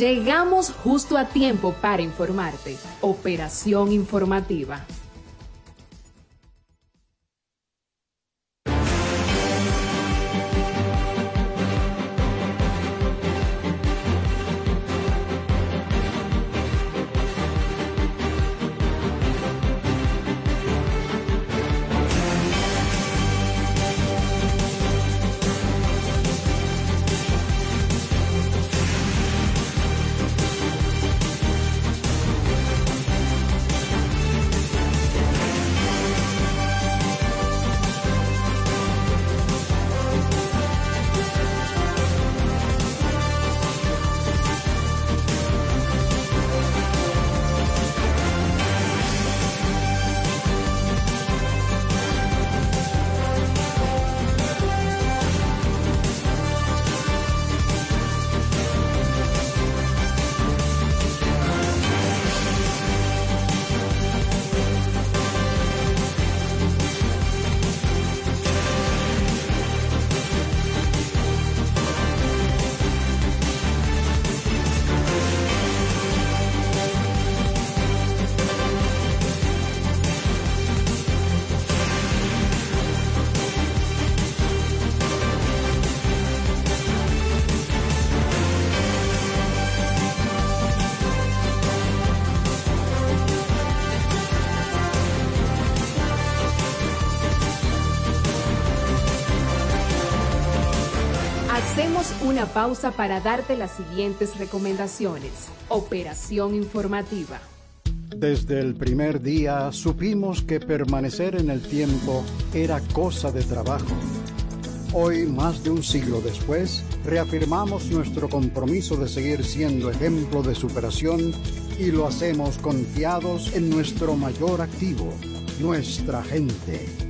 Llegamos justo a tiempo para informarte. Operación informativa. Pausa para darte las siguientes recomendaciones. Operación informativa. Desde el primer día supimos que permanecer en el tiempo era cosa de trabajo. Hoy, más de un siglo después, reafirmamos nuestro compromiso de seguir siendo ejemplo de superación y lo hacemos confiados en nuestro mayor activo, nuestra gente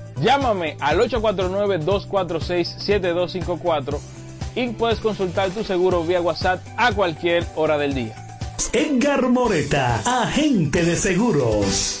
Llámame al 849-246-7254 y puedes consultar tu seguro vía WhatsApp a cualquier hora del día. Edgar Moreta, agente de seguros.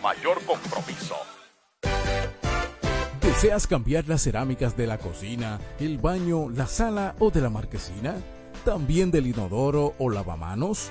mayor compromiso. ¿Deseas cambiar las cerámicas de la cocina, el baño, la sala o de la marquesina? ¿También del inodoro o lavamanos?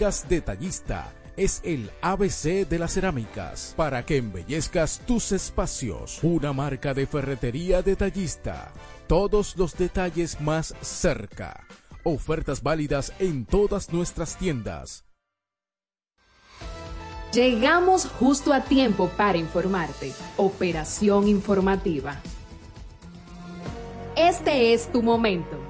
Detallista es el ABC de las cerámicas para que embellezcas tus espacios. Una marca de ferretería detallista. Todos los detalles más cerca. Ofertas válidas en todas nuestras tiendas. Llegamos justo a tiempo para informarte. Operación informativa. Este es tu momento.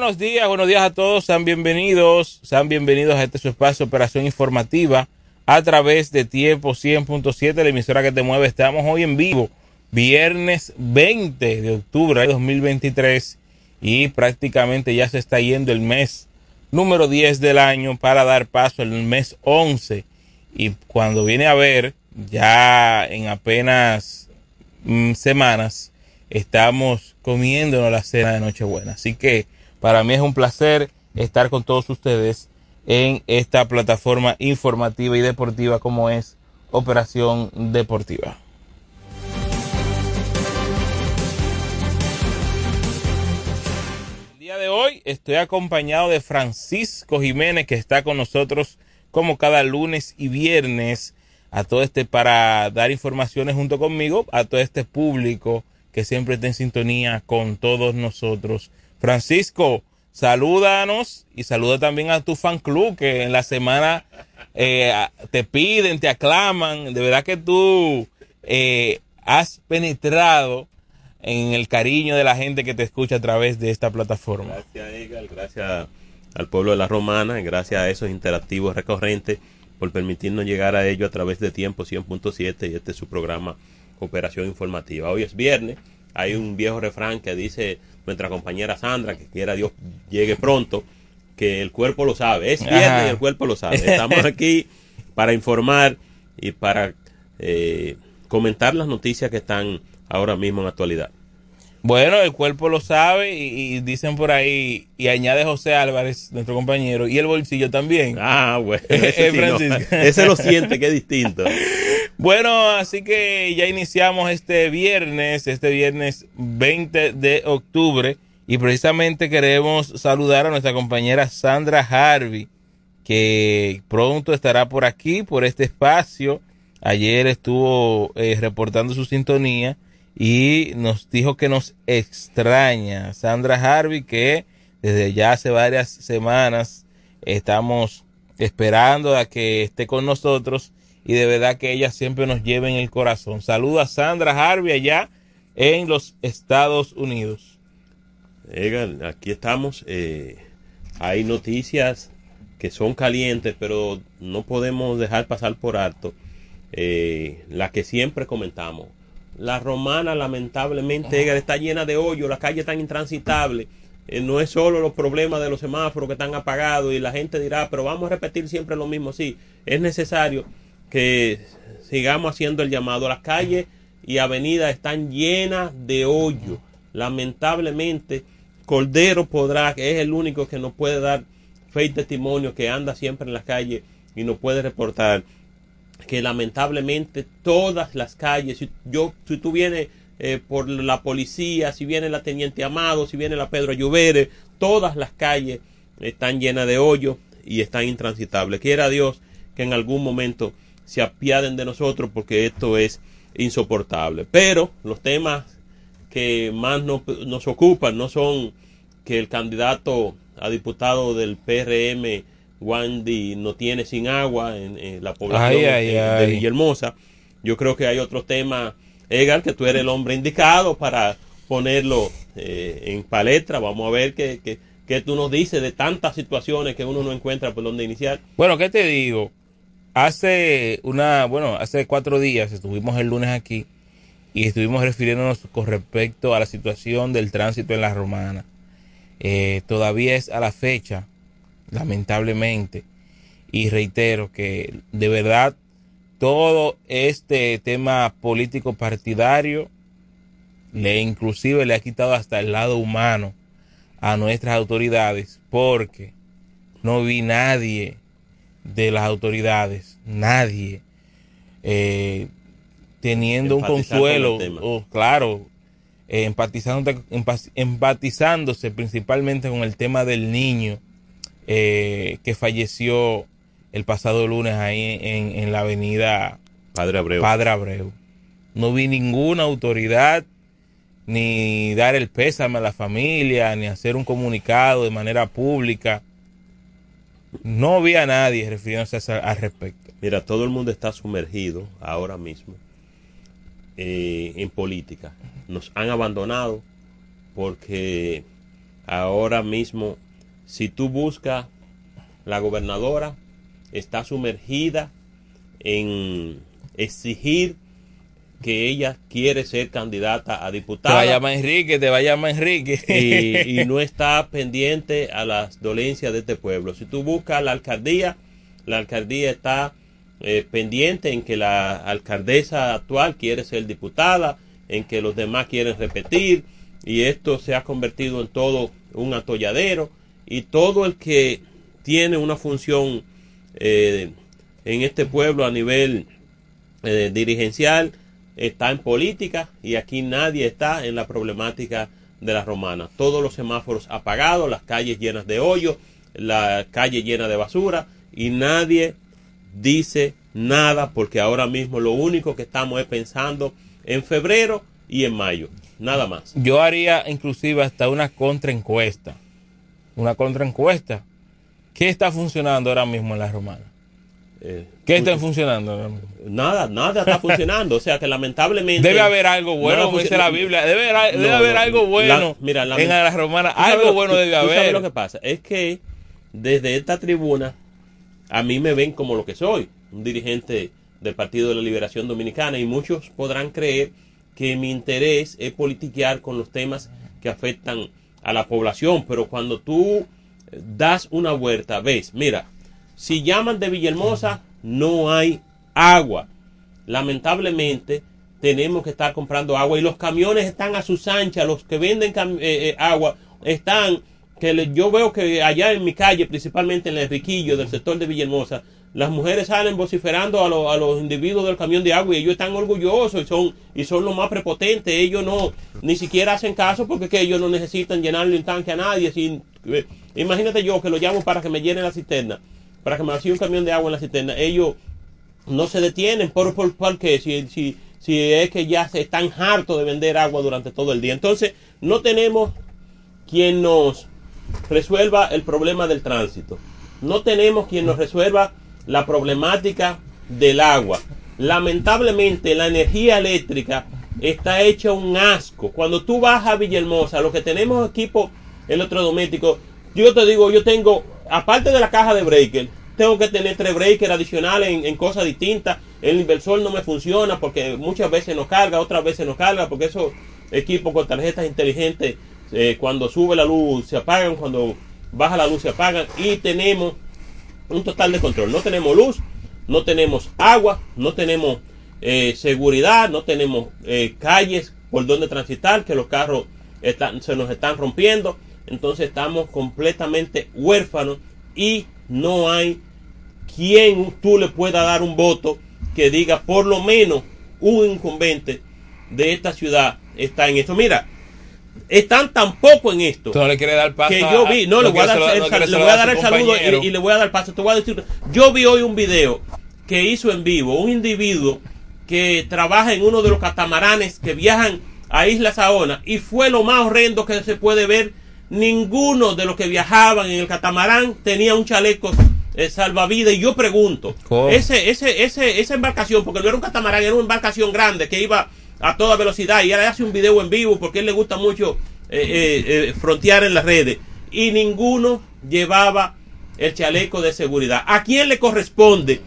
Buenos días, buenos días a todos, sean bienvenidos, sean bienvenidos a este su espacio Operación Informativa a través de Tiempo 100.7, la emisora que te mueve. Estamos hoy en vivo, viernes 20 de octubre de 2023 y prácticamente ya se está yendo el mes número 10 del año para dar paso al mes 11 y cuando viene a ver ya en apenas mm, semanas estamos comiéndonos la cena de Nochebuena. Así que para mí es un placer estar con todos ustedes en esta plataforma informativa y deportiva como es Operación Deportiva. El día de hoy estoy acompañado de Francisco Jiménez que está con nosotros como cada lunes y viernes a todo este para dar informaciones junto conmigo a todo este público que siempre está en sintonía con todos nosotros Francisco, salúdanos y saluda también a tu fan club que en la semana eh, te piden, te aclaman. De verdad que tú eh, has penetrado en el cariño de la gente que te escucha a través de esta plataforma. Gracias, Edgar. Gracias al pueblo de la Romana. Gracias a esos interactivos recurrentes por permitirnos llegar a ello a través de Tiempo 100.7 y este es su programa Operación Informativa. Hoy es viernes. Hay un viejo refrán que dice nuestra compañera Sandra, que quiera Dios llegue pronto, que el cuerpo lo sabe. Es viernes y el cuerpo lo sabe. Estamos aquí para informar y para eh, comentar las noticias que están ahora mismo en actualidad. Bueno, el cuerpo lo sabe y, dicen por ahí, y añade José Álvarez, nuestro compañero, y el bolsillo también. Ah, bueno. Ese, lo siente, que es distinto. Bueno, así que ya iniciamos este viernes, este viernes 20 de octubre, y precisamente queremos saludar a nuestra compañera Sandra Harvey, que pronto estará por aquí, por este espacio. Ayer estuvo eh, reportando su sintonía y nos dijo que nos extraña. Sandra Harvey, que desde ya hace varias semanas estamos esperando a que esté con nosotros y de verdad que ella siempre nos lleva en el corazón. Saluda a Sandra Harvey allá en los Estados Unidos. Egan, aquí estamos. eh, hay noticias que son calientes, pero no podemos dejar pasar por alto eh, la que siempre comentamos. La romana, lamentablemente, Egan, está llena de hoyos, las calles están intransitables. Eh, no es solo los problemas de los semáforos que están apagados y la gente dirá, pero vamos a repetir siempre lo mismo. Sí, es necesario que sigamos haciendo el llamado. Las calles y avenidas están llenas de hoyos. Lamentablemente, Cordero podrá, que es el único que nos puede dar fe y testimonio, que anda siempre en las calles y nos puede reportar que lamentablemente todas las calles, si, yo, si tú vienes eh, por la policía, si viene la Teniente Amado, si viene la Pedro Lluvere, todas las calles están llenas de hoyos y están intransitables. Quiera Dios que en algún momento se apiaden de nosotros porque esto es insoportable. Pero los temas que más nos, nos ocupan no son que el candidato a diputado del PRM, Wandy, no tiene sin agua en, en la población Ay, ay, de. Villahermosa. Yo creo que hay otros temas, Edgar, que tú eres el hombre indicado para ponerlo eh, en palestra. Vamos a ver qué, qué, qué tú nos dices de tantas situaciones que uno no encuentra por dónde iniciar. Bueno, ¿qué te digo? Hace una, bueno, hace cuatro días estuvimos el lunes aquí y estuvimos refiriéndonos con respecto a la situación del tránsito en la romana. Eh, todavía es a la fecha, lamentablemente, y reitero que de verdad todo este tema político partidario le inclusive le ha quitado hasta el lado humano a nuestras autoridades porque no vi nadie de las autoridades, nadie eh, teniendo un consuelo, con el tema. o, claro, eh, empatizando, empa- empatizándose principalmente con el tema del niño eh, que falleció el pasado lunes ahí en, en la avenida Padre Abreu. Padre Abreu. No vi ninguna autoridad ni dar el pésame a la familia, ni hacer un comunicado de manera pública. No vi a nadie refiriéndose a al respecto. Mira, todo el mundo está sumergido ahora mismo eh, en política. Nos han abandonado porque ahora mismo, si tú buscas la gobernadora, está sumergida en exigir que ella quiere ser candidata a Te diputada va a llamar Enrique, te va a llamar Enrique. y, y no está pendiente a las dolencias de este pueblo. Si tú buscas la alcaldía, la alcaldía está eh, pendiente en que la alcaldesa actual quiere ser diputada, en que los demás quieren repetir, y esto se ha convertido en todo un atolladero, y todo el que tiene una función eh, en este pueblo a nivel eh, dirigencial está en política y aquí nadie está en la problemática de la romana. Todos los semáforos apagados, las calles llenas de hoyos, la calle llena de basura y nadie dice nada porque ahora mismo lo único que estamos es pensando en febrero y en mayo, nada más. Yo haría inclusive hasta una contraencuesta. Una contraencuesta. ¿Qué está funcionando ahora mismo en la romana? Eh, ¿Qué está funcionando? Nada, nada está funcionando, o sea que lamentablemente Debe haber algo bueno, como dice la Biblia. Debe, haber- debe haber no, algo la- bueno mira, la- en la romana. ¿Tú sabes Algo lo- bueno tú- debe tú sabes haber. lo que pasa? Es que desde esta tribuna a mí me ven como lo que soy, un dirigente del Partido de la Liberación Dominicana y muchos podrán creer que mi interés es politiquear con los temas que afectan a la población, pero cuando tú das una vuelta, ves, mira, si llaman de Villahermosa, no hay agua. Lamentablemente, tenemos que estar comprando agua y los camiones están a sus anchas, los que venden eh, eh, agua están, que yo veo que allá en mi calle, principalmente en el Riquillo del sector de Villahermosa, las mujeres salen vociferando a, a los individuos del camión de agua y ellos están orgullosos y son y son los más prepotentes. Ellos no ni siquiera hacen caso porque que ellos no necesitan llenarle un tanque a nadie. Sin, eh, imagínate yo que lo llamo para que me llene la cisterna, para que me vacíe un camión de agua en la cisterna. Ellos no se detienen por, por, por qué si, si, si es que ya se están hartos de vender agua durante todo el día. Entonces, no tenemos quien nos resuelva el problema del tránsito. No tenemos quien nos resuelva la problemática del agua. Lamentablemente, la energía eléctrica está hecha un asco. Cuando tú vas a Villahermosa, lo que tenemos equipo electrodoméstico, yo te digo, yo tengo, aparte de la caja de breaker, tengo que tener tres breakers adicionales en, cosas distintas. El inversor no me funciona porque muchas veces no carga, otras veces no carga, porque esos equipos con tarjetas inteligentes, eh, cuando sube la luz se apagan, cuando baja la luz se apagan y tenemos un total de control. No tenemos luz, no tenemos agua, no tenemos eh, seguridad, no tenemos eh, calles por donde transitar, que los carros se nos están rompiendo. Entonces estamos completamente huérfanos y no hay quien tú le pueda dar un voto que diga por lo menos un incumbente de esta ciudad está en esto. Mira, están tan poco en esto no le quieres dar paso que yo vi, no, le voy a dar, el, no sal- quieres le saludar voy a a dar su el saludo y le voy a dar paso. Te voy a decir, yo vi hoy un video que hizo en vivo un individuo que trabaja en uno de los catamaranes que viajan a Isla Saona y fue lo más horrendo que se puede ver. Ninguno de los que viajaban en el catamarán tenía un chaleco eh, salvavidas y yo pregunto, ¿Cómo? ese, ese, ese, esa embarcación, porque no era un catamarán, era una embarcación grande que iba a toda velocidad y él hace un video en vivo porque a él le gusta mucho eh, eh, eh, frontear en las redes y ninguno llevaba el chaleco de seguridad. ¿A quién le corresponde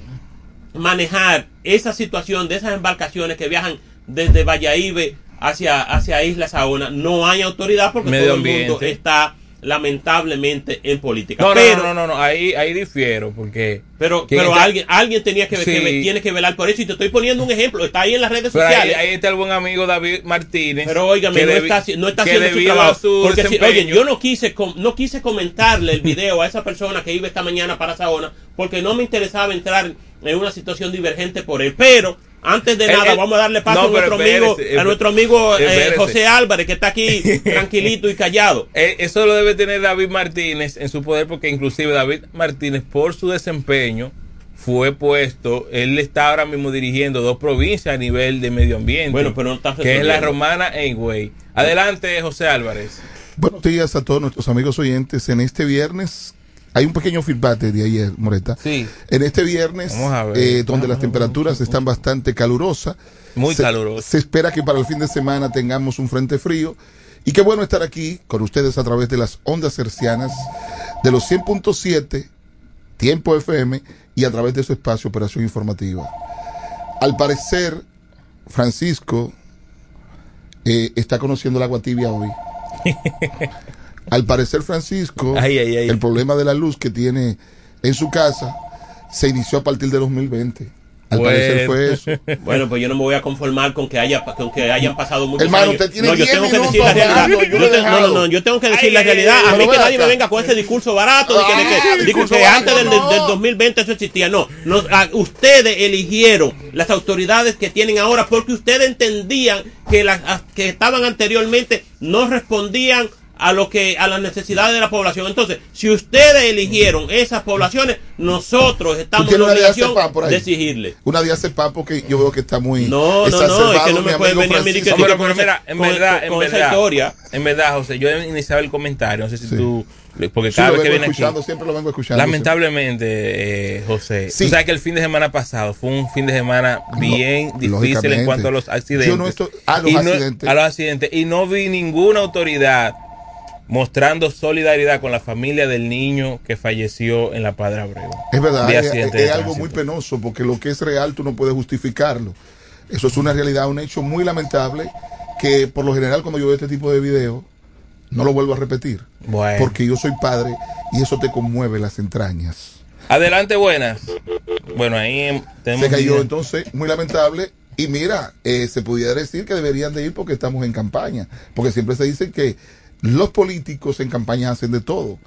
manejar esa situación de esas embarcaciones que viajan desde Valladolid hacia, hacia Isla Saona? No hay autoridad porque Medio todo el mundo está lamentablemente en política. No, no, pero, no, no, no, ahí, ahí difiero, porque... pero, ¿Quién pero está- alguien, alguien tenía que, Sí. que- tiene que velar por eso y te estoy poniendo un ejemplo. Está ahí en las redes Pero sociales. ahí está el buen amigo David Martínez. Pero óigame, no, está, no está haciendo su trabajo. su Porque si- oye, yo no quise, no quise comentarle el video a esa persona que iba esta mañana para Saona porque no me interesaba entrar en una situación divergente por él. Pero antes de Él- nada, él- vamos a darle paso no, a nuestro amigo, espérese, a nuestro amigo eh. José Álvarez, que está aquí tranquilito y callado. Eh, Eso lo debe tener David Martínez en su poder porque inclusive David Martínez por su desempeño fue puesto, él está ahora mismo dirigiendo dos provincias a nivel de medio ambiente. Bueno, pero no está Que es la. Romana e Higüey. Adelante, José Álvarez. Buenos días a todos nuestros amigos oyentes. En este viernes hay un pequeño feedback de ayer, Moreta. Sí. En este viernes, eh, donde las temperaturas están bastante calurosas. Muy se, caluroso. Se espera que para el fin de semana tengamos un frente frío. Y qué bueno estar aquí con ustedes a través de las ondas hercianas de los 100.7, Tiempo FM y a través de su espacio Operación Informativa. Al parecer, Francisco eh, está conociendo el agua tibia hoy. Al parecer, Francisco, Ay, ay, ay. el problema de la luz que tiene en su casa se inició a partir de 2020. Al Bueno. parecer fue eso. Bueno, pues yo no me voy a conformar con que haya con que hayan pasado muchos Hermano, años. usted tiene no, yo 10 tengo que decir la realidad. yo Yo te- no, no, no, yo tengo que decir Ay, la realidad. ay, a mí que nadie me venga con ese discurso barato de que, de que- de que- discurso que antes del, del- del no. 2020 eso existía. No, no ah, ustedes eligieron las autoridades que tienen ahora porque ustedes entendían que las que estaban anteriormente no respondían a lo que a las necesidades de la población. Entonces, si ustedes eligieron esas poblaciones, nosotros estamos en obligación de exigirle. Una día pan porque yo veo que está muy No, no, no, es que no me mi puede amigo venir a mí que- pero, pero mira, en con- verdad, con- en con esa verdad, historia. en verdad, José, yo iniciaba el comentario, no sé si Sí. tú, porque cada vez que viene aquí, escuchando, siempre lo vengo escuchando. Lamentablemente, eh, José, Sí. tú sabes que el fin de semana pasado fue un fin de semana bien difícil en cuanto a los accidentes. Yo no estoy- a los Y no- accidentes. a los accidentes. Y no vi ninguna autoridad mostrando solidaridad con la familia del niño que falleció en la Padre Abreu. Es verdad, es, algo muy penoso porque lo que es real tú no puedes justificarlo. Eso es una realidad, un hecho muy lamentable que por lo general cuando yo veo este tipo de videos no lo vuelvo a repetir. Bueno. Porque yo soy padre y eso te conmueve las entrañas. Adelante, buenas. Bueno, ahí em, tenemos... Se cayó entonces, muy lamentable. Y mira, eh, se pudiera decir que deberían de ir porque estamos en campaña. Porque siempre se dice que los políticos en campaña hacen de todo.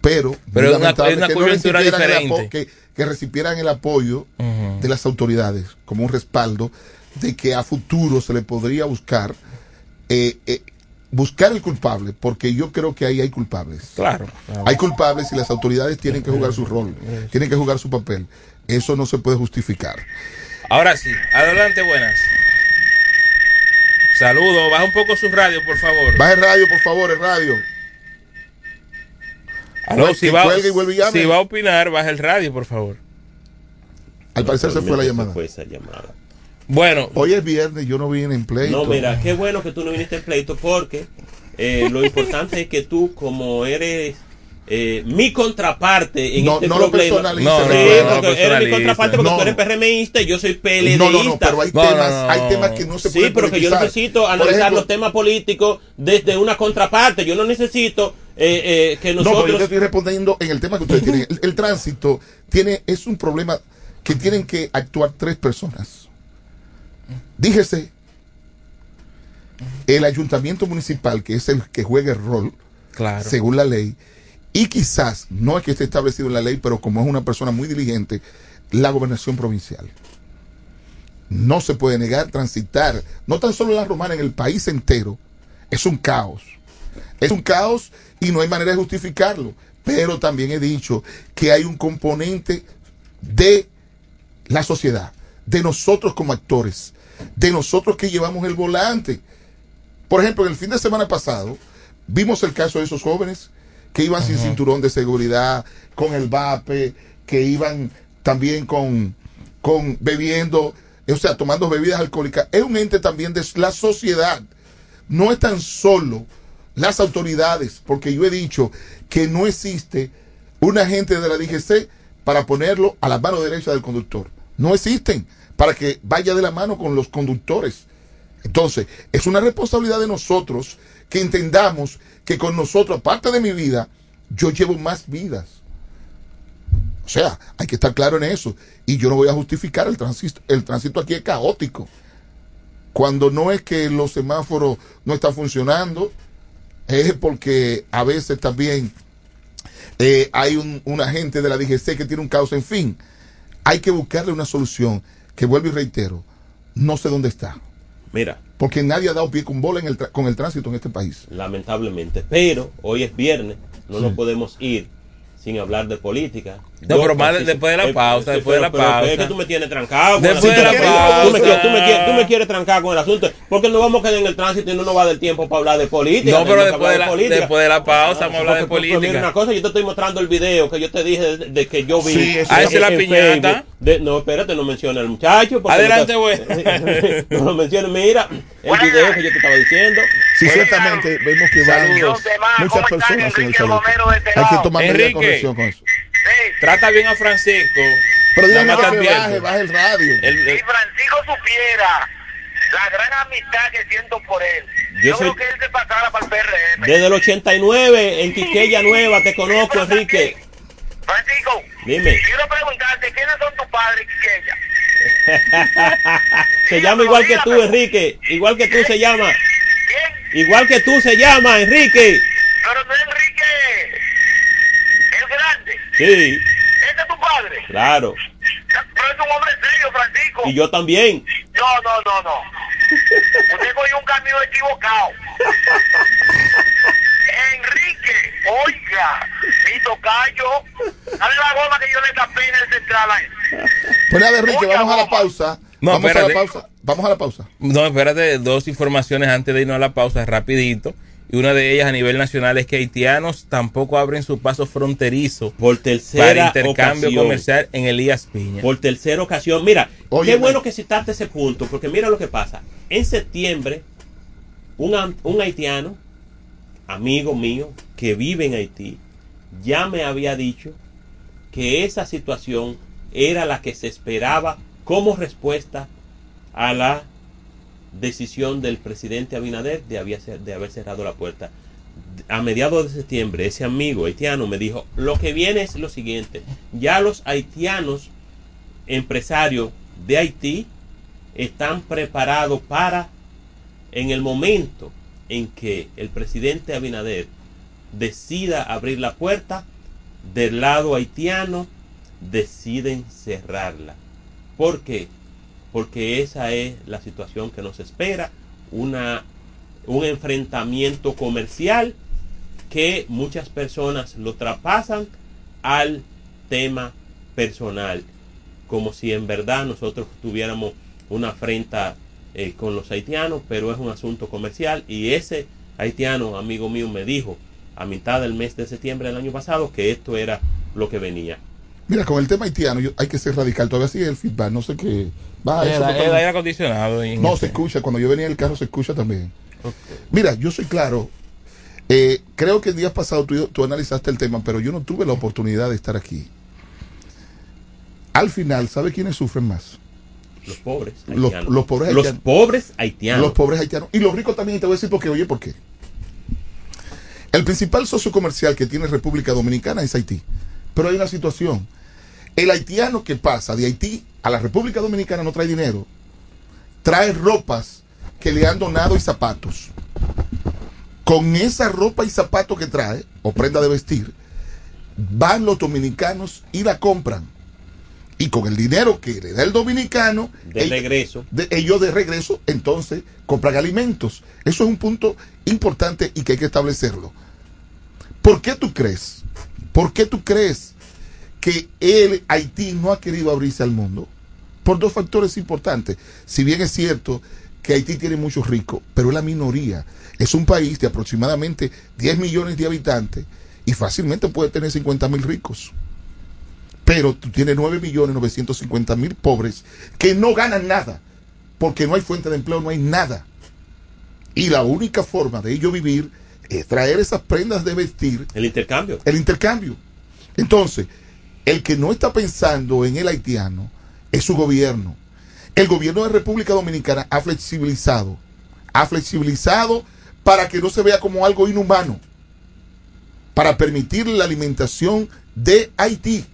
Pero, Pero una- es una que no recibieran que, que recibieran el apoyo de las autoridades como un respaldo de que a futuro se le podría buscar eh, eh, buscar el culpable, porque yo creo que ahí hay culpables. Claro. Hay culpables y las autoridades tienen que jugar su rol, tienen que jugar su papel. Eso no se puede justificar. Ahora sí, adelante, buenas. Saludos, baja un poco su radio, por favor. Baja el radio, por favor, el radio. Aló, Que si, va, y vuelve y llame. si va a opinar, baja el radio, por favor. Al parecer se fue la llamada. fue esa llamada. Bueno. Hoy es viernes, yo no vine en pleito. No, mira, qué bueno que tú no viniste en pleito porque eh, lo importante es que tú, como eres eh, mi contraparte en No, este no lo problema. Sí, no, no, no lo eres mi contraparte porque No. tú eres PRMista y yo soy PLDista. No, no, no, pero hay No, temas, no, no. hay temas que no se Sí, pueden pero que yo necesito analizar ejemplo, los temas políticos desde una contraparte. Yo no necesito eh, eh, que No, pero yo nosotros... te estoy respondiendo en el tema que ustedes tienen. El, el tránsito tiene, es un problema que tienen que actuar tres personas. Díjese, el ayuntamiento municipal, que es el que juega el rol, Claro. según la ley, y quizás, no es que esté establecido en la ley, pero como es una persona muy diligente, la gobernación provincial. No se puede negar transitar, no tan solo la romana, en el país entero, es un caos. Es un caos y no hay manera de justificarlo. Pero también he dicho que hay un componente de la sociedad, de nosotros como actores, de nosotros que llevamos el volante. Por ejemplo, en el fin de semana pasado vimos el caso de esos jóvenes que iban sin cinturón de seguridad, con el vape, que iban también con, con bebiendo, o sea, tomando bebidas alcohólicas. Es un ente también de la sociedad. No es tan solo las autoridades, porque yo he dicho que no existe un agente de la DGC para ponerlo a la mano derecha del conductor. No existen para que vaya de la mano con los conductores. Entonces, es una responsabilidad de nosotros que entendamos que con nosotros, aparte de mi vida, yo llevo más vidas. O sea, hay que estar claro en eso. Y yo no voy a justificar el tránsito. El tránsito aquí es caótico. Cuando no es que los semáforos no están funcionando, es porque a veces también eh, hay un, un agente de la DGC que tiene un caos. En fin, hay que buscarle una solución que vuelvo y reitero, no sé dónde está. Mira, Porque nadie ha dado pie con bola en el tra- con el tránsito en este país. lamentablemente, pero hoy es viernes, no nos podemos ir sin hablar de política. No, Yo pero más después de la pausa, eh, después de la pausa. Es que tú me tienes trancado. Después de la pausa. Tú me, quieres- tú, me quieres, tú me quieres trancar con el asunto. Porque no vamos a quedar en el tránsito y no nos va a dar tiempo para hablar de política. No, pero después de, la, política. después de la pausa vamos a hablar de pues, mira política. una cosa, yo te estoy mostrando el video que yo te dije de, de que yo vi. Sí, eso Ah, esa es la piñata. De- no, espérate, no menciona al muchacho. porque Adelante, no güey. no lo menciones. Mira, el video que yo te estaba diciendo. Sí, ciertamente vemos que van muchas personas en el salón. Hay que tomar Enrique. corrección con eso. Trata bien a Francisco. Pero más que baje, baje el radio. El- el- Si Francisco supiera la gran amistad que siento por él, Yo yo, soy- creo que él se pasara para el PRM. Desde el 89 en Quiqueya Nueva te conozco, Enrique. Francisco, Dime. quiero preguntarte, ¿quiénes son tus padres, Quiqueya? Se llama igual que tú, Enrique. Igual que tú se llama. ¿Quién? Igual que tú se llama, Enrique. Pero no es Enrique, el grande. Sí, ¿Ese es tu padre? claro. Pero es un hombre serio, Francisco. Y yo también. No, no, no, no. Usted cogió un camino equivocado. Enrique, oiga, mi tocayo, dale la goma que yo le tapé en el central a él. Pues nada, Enrique, vamos a la pausa. No, vamos a la pausa. Vamos a la pausa. No, espérate, dos informaciones antes de irnos a la pausa, rapidito. Y una de ellas a nivel nacional es que haitianos tampoco abren su paso fronterizo Por para tercera intercambio ocasión. comercial en Elías Piña. Por tercera ocasión. Mira, Oye, qué me- bueno que citaste ese punto, porque mira lo que pasa. En septiembre, un, un haitiano, amigo mío, que vive en Haití, ya me había dicho que esa situación era la que se esperaba como respuesta a la decisión del presidente Abinader de, haber cerrado la puerta. A mediados de septiembre, ese amigo haitiano me dijo, lo que viene es lo siguiente, ya los haitianos empresarios de Haití están preparados para, en el momento en que el presidente Abinader decida abrir la puerta, del lado haitiano deciden cerrarla. ¿Por qué? Porque esa es la situación que nos espera, una, un enfrentamiento comercial que muchas personas lo traspasan al tema personal, como si en verdad nosotros tuviéramos una afrenta eh, con los haitianos, pero es un asunto comercial y ese haitiano, amigo mío, me dijo a mitad del mes de septiembre del año pasado que esto era lo que venía. Mira, con el tema haitiano yo- hay que ser radical. Todavía sigue el feedback. No sé qué. Va, eso El, el aire acondicionado. No, este- se escucha. Cuando yo venía en el carro se escucha también. Mira, yo soy claro. Eh, creo que el día pasado tú, tú analizaste el tema, pero yo no tuve la oportunidad de estar aquí. Al final, ¿sabe quiénes sufren más? Los pobres Los, haitianos. los pobres Los haitianos. pobres haitianos. Los pobres haitianos. Y los ricos también, y te voy a decir por qué. Oye, ¿por qué? El principal socio comercial que tiene República Dominicana es Haití. Pero hay una situación. El haitiano que pasa de Haití a la República Dominicana no trae dinero. Trae ropas que le han donado y zapatos. Con esa ropa y zapatos que trae, o prenda de vestir, van los dominicanos y la compran. Y con el dinero que le da el dominicano, De ellos- regreso. de- ellos de regreso, entonces compran alimentos. Eso es un punto importante y que hay que establecerlo. ¿Por qué tú crees? ¿Por qué tú crees que el Haití no ha querido abrirse al mundo? Por dos factores importantes. Si bien es cierto que Haití tiene muchos ricos, pero es la minoría. Es un país de aproximadamente 10 millones de habitantes y fácilmente puede tener 50 mil ricos. Pero tú tienes 9 millones 950 mil pobres que no ganan nada porque no hay fuente de empleo, no hay nada. Y la única forma de ellos vivir es traer esas prendas de vestir. El intercambio. El intercambio. Entonces, el que no está pensando en el haitiano es su gobierno. El gobierno de República Dominicana ha flexibilizado, ha flexibilizado para que no se vea como algo inhumano, para permitir la alimentación de Haití.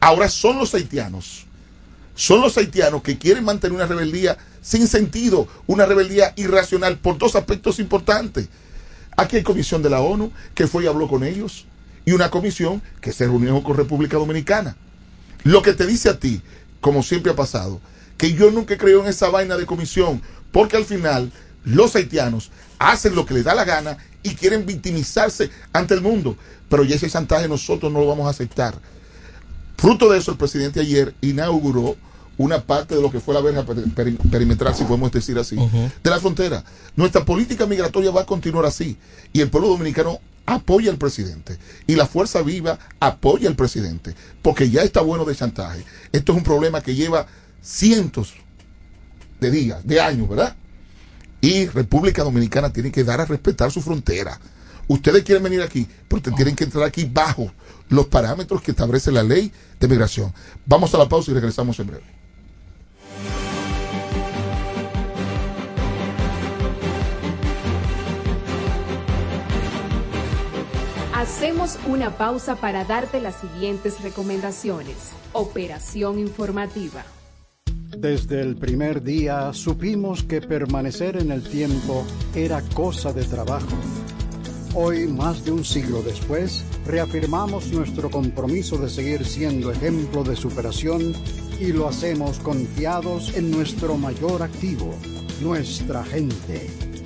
Ahora son los haitianos, son los haitianos que quieren mantener una rebeldía sin sentido, una rebeldía irracional por dos aspectos importantes. Aquí hay comisión de la ONU que fue y habló con ellos y una comisión que se reunió con República Dominicana. Lo que te dice a ti, como siempre ha pasado, que yo nunca creo en esa vaina de comisión, porque al final los haitianos hacen lo que les da la gana y quieren victimizarse ante el mundo. Pero ya ese chantaje nosotros no lo vamos a aceptar. Fruto de eso, el presidente ayer inauguró una parte de lo que fue la verja peri- peri- perimetral, si podemos decir así, de la frontera. Nuestra política migratoria va a continuar así. Y el pueblo dominicano apoya al presidente. Y la Fuerza Viva apoya al presidente. Porque ya está bueno de chantaje. Esto es un problema que lleva cientos de días, de años, ¿verdad? Y República Dominicana tiene que dar a respetar su frontera. Ustedes quieren venir aquí, pero tienen que entrar aquí bajo los parámetros que establece la ley de migración. Vamos a la pausa y regresamos en breve. Hacemos una pausa para darte las siguientes recomendaciones. Operación informativa. Desde el primer día supimos que permanecer en el tiempo era cosa de trabajo. Hoy, más de un siglo después, reafirmamos nuestro compromiso de seguir siendo ejemplo de superación y lo hacemos confiados en nuestro mayor activo, nuestra gente.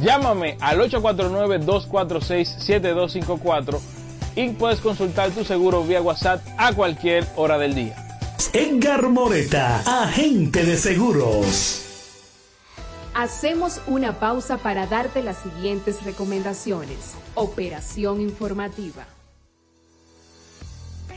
Llámame al 849-246-7254 y puedes consultar tu seguro vía WhatsApp a cualquier hora del día. Edgar Moreta, agente de seguros. Hacemos una pausa para darte las siguientes recomendaciones. Operación informativa.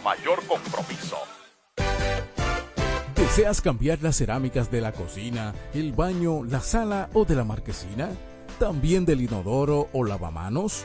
mayor compromiso. ¿Deseas cambiar las cerámicas de la cocina, el baño, la sala o de la marquesina? ¿También del inodoro o lavamanos?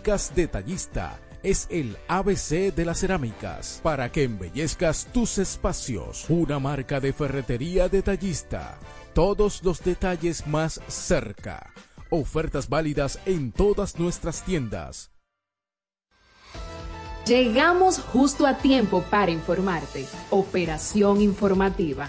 Cerámicas Detallista es el ABC de las cerámicas para que embellezcas tus espacios. Una marca de ferretería detallista. Todos los detalles más cerca. Ofertas válidas en todas nuestras tiendas. Llegamos justo a tiempo para informarte. Operación informativa.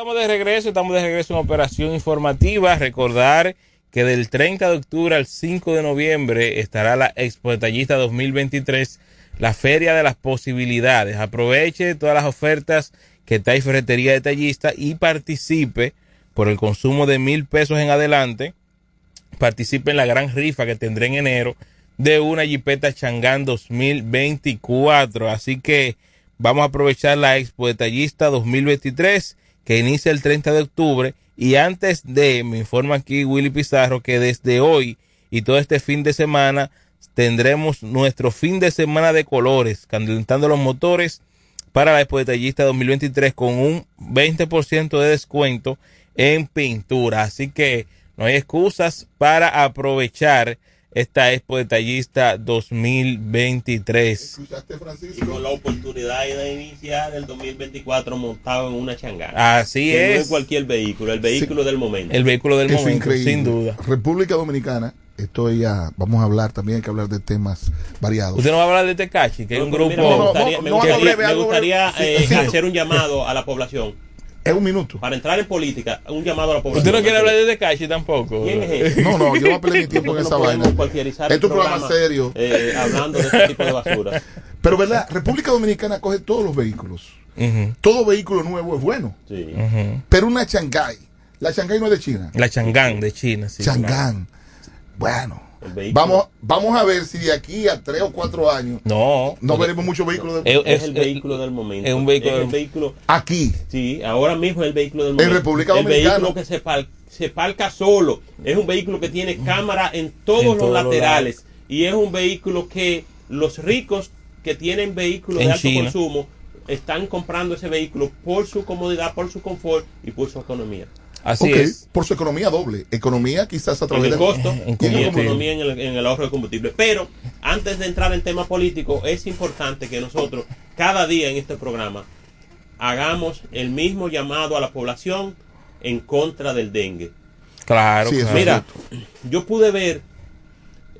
Estamos de regreso, estamos de regreso en operación informativa. Recordar que del 30 de octubre al 5 de noviembre estará la Expo Detallista 2023, la Feria de las Posibilidades. Aproveche todas las ofertas que trae Ferretería Detallista y participe por el consumo de mil pesos en adelante. Participe en la gran rifa que tendré en enero de una Jeepeta Changán 2024. Así que vamos a aprovechar la Expo Detallista 2023 que inicia el 30 de octubre. Y antes de, me informa aquí Willy Pizarro, que desde hoy y todo este fin de semana tendremos nuestro fin de semana de colores, calentando los motores para la Expo Detallista 2023 con un 20% de descuento en pintura. Así que no hay excusas para aprovechar esta Expo Detallista 2023. ¿Escuchaste, Francisco? Y con la oportunidad de iniciar el 2024 montado en una changana. Así que es. No es cualquier vehículo, el vehículo sí. del momento. El vehículo del Eso momento, increíble. sin duda. República Dominicana, estoy ya, vamos a hablar, también hay que hablar de temas variados. Usted no va a hablar de Tecachi, que es un grupo. Mira, me gustaría, no, me no, me eh, hacer un llamado a la población. Es un minuto. Para entrar en política, un llamado a la población. Usted no quiere hablar de Tecachi tampoco. ¿Quién es ese? No, no, yo voy a perder mi tiempo en No esa podemos vaina. Es tu programa serio. eh, hablando de este tipo de basura. Pero verdad, República Dominicana coge todos los vehículos. Ujú, Todo vehículo nuevo es bueno. Sí. ujú. Pero una Shanghai, la Shanghai no es de China. La Changán de China, sí. Changán. Bueno. Vamos, vamos a ver si de aquí a tres o cuatro años No. no veremos muchos vehículos de- Es- Es, el vehículo del momento. es un vehículo Es el vehículo. aquí. Sí, ahora mismo es el vehículo del momento. República El Dominicana. vehículo que se, par- se parca solo. Es un vehículo que tiene cámara en todos En los todos los laterales. y es un vehículo que los ricos que tienen vehículos En de alto China. consumo están comprando ese vehículo por su comodidad, por su confort y por su economía. Así es. Por su economía doble. Economía quizás a través el del costo En y economía en el, en el ahorro de combustible. Pero antes de entrar en tema político, es importante que nosotros, cada día en este programa, hagamos el mismo llamado a la población en contra del dengue. Claro. Sí, claro. Mira, yo pude ver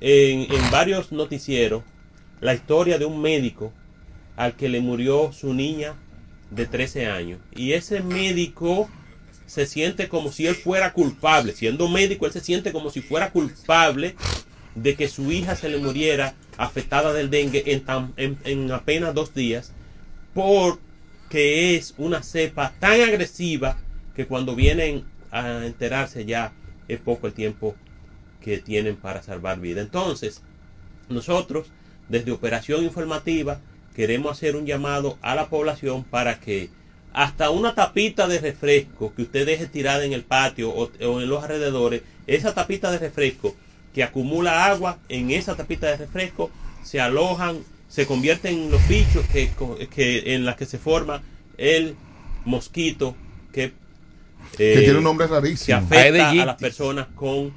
en, en varios noticieros la historia de un médico al que le murió su niña de 13 años. Y ese médico se siente como si él fuera culpable. Siendo médico, él se siente como si fuera culpable de que su hija se le muriera afectada del dengue en, tan- en- en apenas dos días porque es una cepa tan agresiva que cuando vienen a enterarse ya es poco el tiempo que tienen para salvar vida. Entonces, nosotros desde Operación Informativa queremos hacer un llamado a la población para que hasta una tapita de refresco que usted deje tirada en el patio o, o en los alrededores, esa tapita de refresco que acumula agua, en esa tapita de refresco se alojan, se convierten en los bichos que, que en las que se forma el mosquito que, eh, Que tiene un nombre que rarísimo. afecta Aedes a las personas con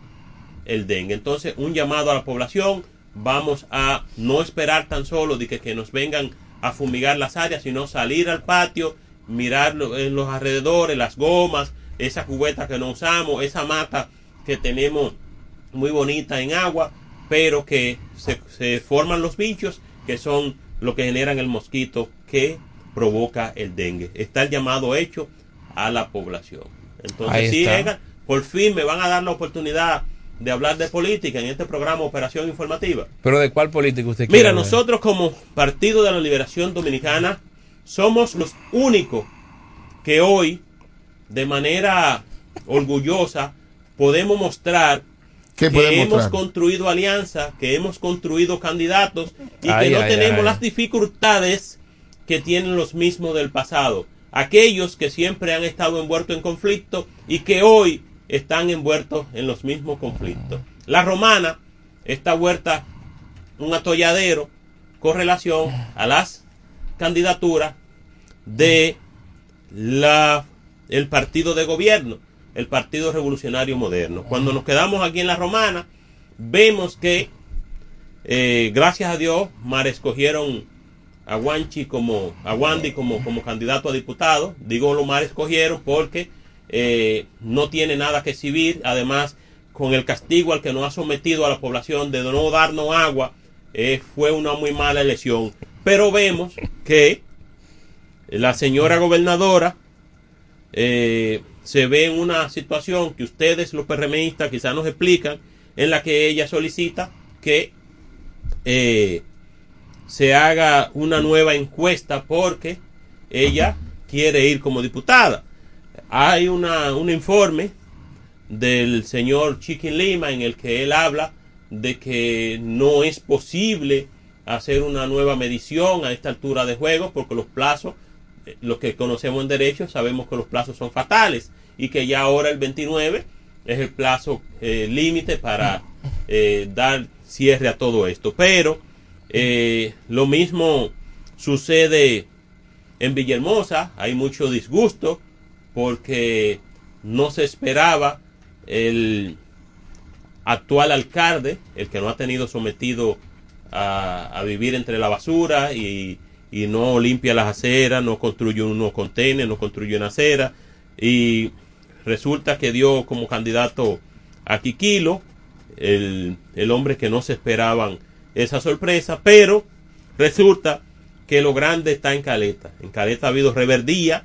el dengue. Entonces, un llamado a la población, vamos a no esperar tan solo de que, que nos vengan a fumigar las áreas, sino salir al patio, mirar en los alrededores, las gomas, esa cubeta que no usamos, esa mata que tenemos muy bonita en agua, pero que se, se forman los bichos que son lo que generan el mosquito que provoca el dengue. Está el llamado hecho a la población. Entonces, sí. Edgar, por fin me van a dar la oportunidad de hablar de política en este programa Operación Informativa. Pero ¿de cuál político usted quiere Mira, nosotros como Partido de la Liberación Dominicana somos los únicos que hoy, de manera orgullosa, podemos mostrar ¿Qué que hemos mostrar? construido alianzas, que hemos construido candidatos y Ay, que no ay, tenemos ay. las dificultades que tienen los mismos del pasado. Aquellos que siempre han estado envueltos en conflicto y que hoy están envueltos en los mismos conflictos. La romana está vuelta un atolladero con relación a las candidaturas de la el partido de gobierno, el Partido Revolucionario Moderno. Cuando nos quedamos aquí en la Romana, vemos que eh, gracias a Dios, Mar escogieron a Wanchi como a Wandy como, como candidato a diputado. Digo lo Mar escogieron porque eh, no tiene nada que exhibir. Además, con el castigo al que nos ha sometido a la población de no darnos agua, eh, fue una muy mala elección. Pero vemos que la señora gobernadora eh, se ve en una situación que ustedes, los PRMistas, quizás nos explican, en la que ella solicita que eh, se haga una nueva encuesta porque ella quiere ir como diputada. Hay una, un informe del señor Chiquin Lima en el que él habla de que no es posible hacer una nueva medición a esta altura de juego porque los plazos, eh, los que conocemos en derecho, sabemos que los plazos son fatales y que ya ahora el 29 es el plazo eh, límite para eh, dar cierre a todo esto. Pero lo mismo sucede en Villahermosa, hay mucho disgusto porque no se esperaba el actual alcalde, el que no ha tenido sometido a, vivir entre la basura y, y no limpia las aceras, no construye unos contenedores, no construye una acera y resulta que dio como candidato a Quiquilo, el, el hombre que no se esperaban esa sorpresa, pero resulta que lo grande está en Caleta. En Caleta ha habido reverdía,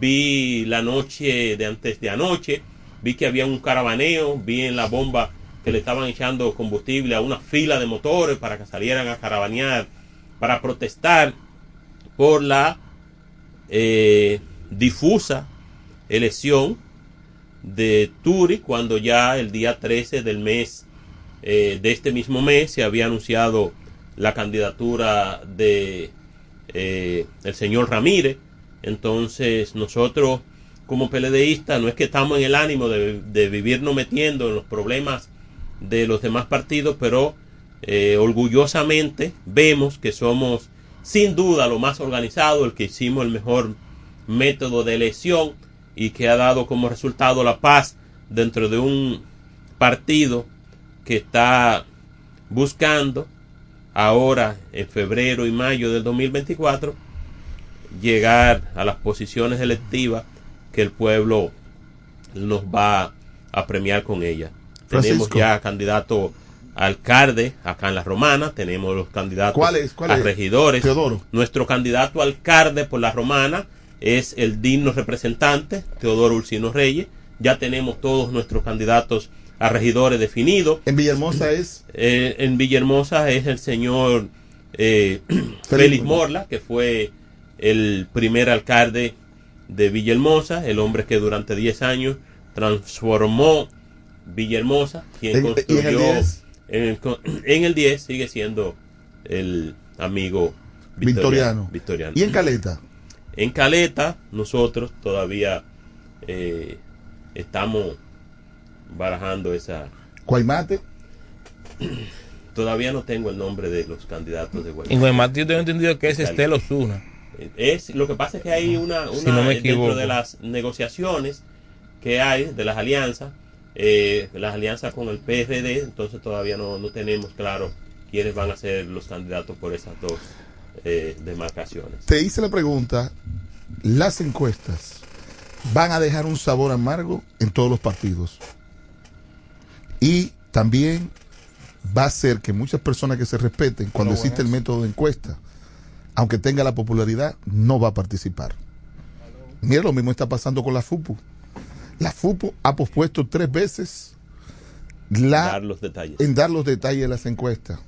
vi la noche de antes de anoche, vi que había un caravaneo, vi en la bomba le estaban echando combustible a una fila de motores para que salieran a caravanear, para protestar por la eh, difusa elección de Turi cuando ya el día 13 del mes eh, de este mismo mes se había anunciado la candidatura de eh, el señor Ramírez. Entonces nosotros como PLDistas, no es que estamos en el ánimo de vivirnos metiendo en los problemas de los demás partidos, pero eh, orgullosamente vemos que somos sin duda lo más organizado, el que hicimos el mejor método de elección y que ha dado como resultado la paz dentro de un partido que está buscando ahora en febrero y mayo del 2024 llegar a las posiciones electivas que el pueblo nos va a premiar con ella. Tenemos Francisco. ya candidato a alcalde acá en la Romana, tenemos los candidatos ¿Cuál es? ¿Cuál a es? regidores. Teodoro. Nuestro candidato a alcalde por la Romana es el digno representante, Teodoro Ursino Reyes. Ya tenemos todos nuestros candidatos a regidores definidos. En Villahermosa es Eh, en Villahermosa es el señor eh, Félix Morla, que fue el primer alcalde de Villahermosa, el hombre que durante 10 años transformó Villahermosa, quien construyó 10. en el, co- en el 10 sigue siendo el amigo Victoriano. Victoriano. ¿Y en Caleta? En Caleta, nosotros todavía eh, estamos barajando esa. Guaymate. Todavía no tengo el nombre de los candidatos de Guaymate. En Guaymate yo tengo entendido que es Estela Osuna. Es, lo que pasa es que hay una, una Si no me dentro equivoco. de las negociaciones que hay, de las alianzas, eh, las alianzas con el PRD, entonces todavía no, no tenemos claro quiénes van a ser los candidatos por esas dos eh, demarcaciones. Te hice la pregunta, las encuestas van a dejar un sabor amargo en todos los partidos. Y también va a ser que muchas personas que se respeten, cuando existe el método de encuesta, aunque tenga la popularidad, no va a participar. Mira, lo mismo está pasando con la FUPU. La FUPU ha pospuesto tres veces la, Dar los detalles. en dar los detalles de las encuestas.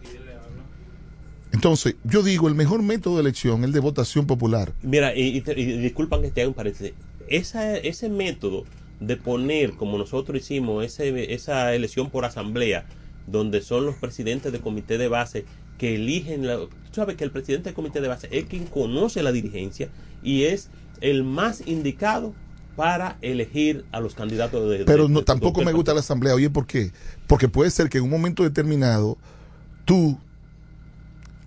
Entonces, yo digo, el mejor método de elección es el de votación popular. Mira, y, y y disculpan que te haga un paréntesis. Esa, ese método de poner, como nosotros hicimos, ese, esa elección por asamblea, donde son los presidentes de comité de base que eligen, la, tú sabes que el presidente del comité de base es quien conoce la dirigencia y es el más indicado para elegir a los candidatos de... Pero de- no, de- tampoco de- me gusta la asamblea. Oye, ¿por qué? Porque puede ser que en un momento determinado tú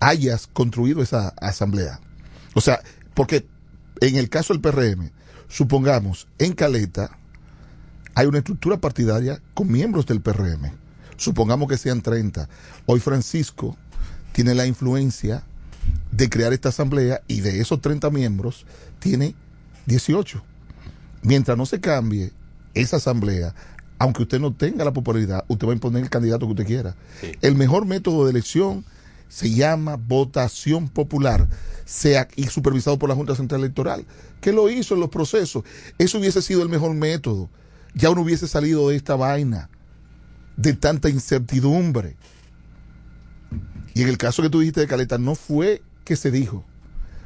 hayas construido esa asamblea. O sea, porque en el caso del PRM, supongamos, en Caleta hay una estructura partidaria con miembros del PRM. Supongamos que sean 30. Hoy Francisco tiene la influencia de crear esta asamblea y de esos 30 miembros tiene 18 mientras no se cambie esa asamblea, aunque usted no tenga la popularidad, usted va a imponer el candidato que usted quiera. El mejor método de elección se llama votación popular, sea y supervisado por la Junta Central Electoral, que lo hizo en los procesos. Eso hubiese sido el mejor método. Ya uno hubiese salido de esta vaina, de tanta incertidumbre. Y en el caso que tú dijiste de Caleta, no fue que se dijo,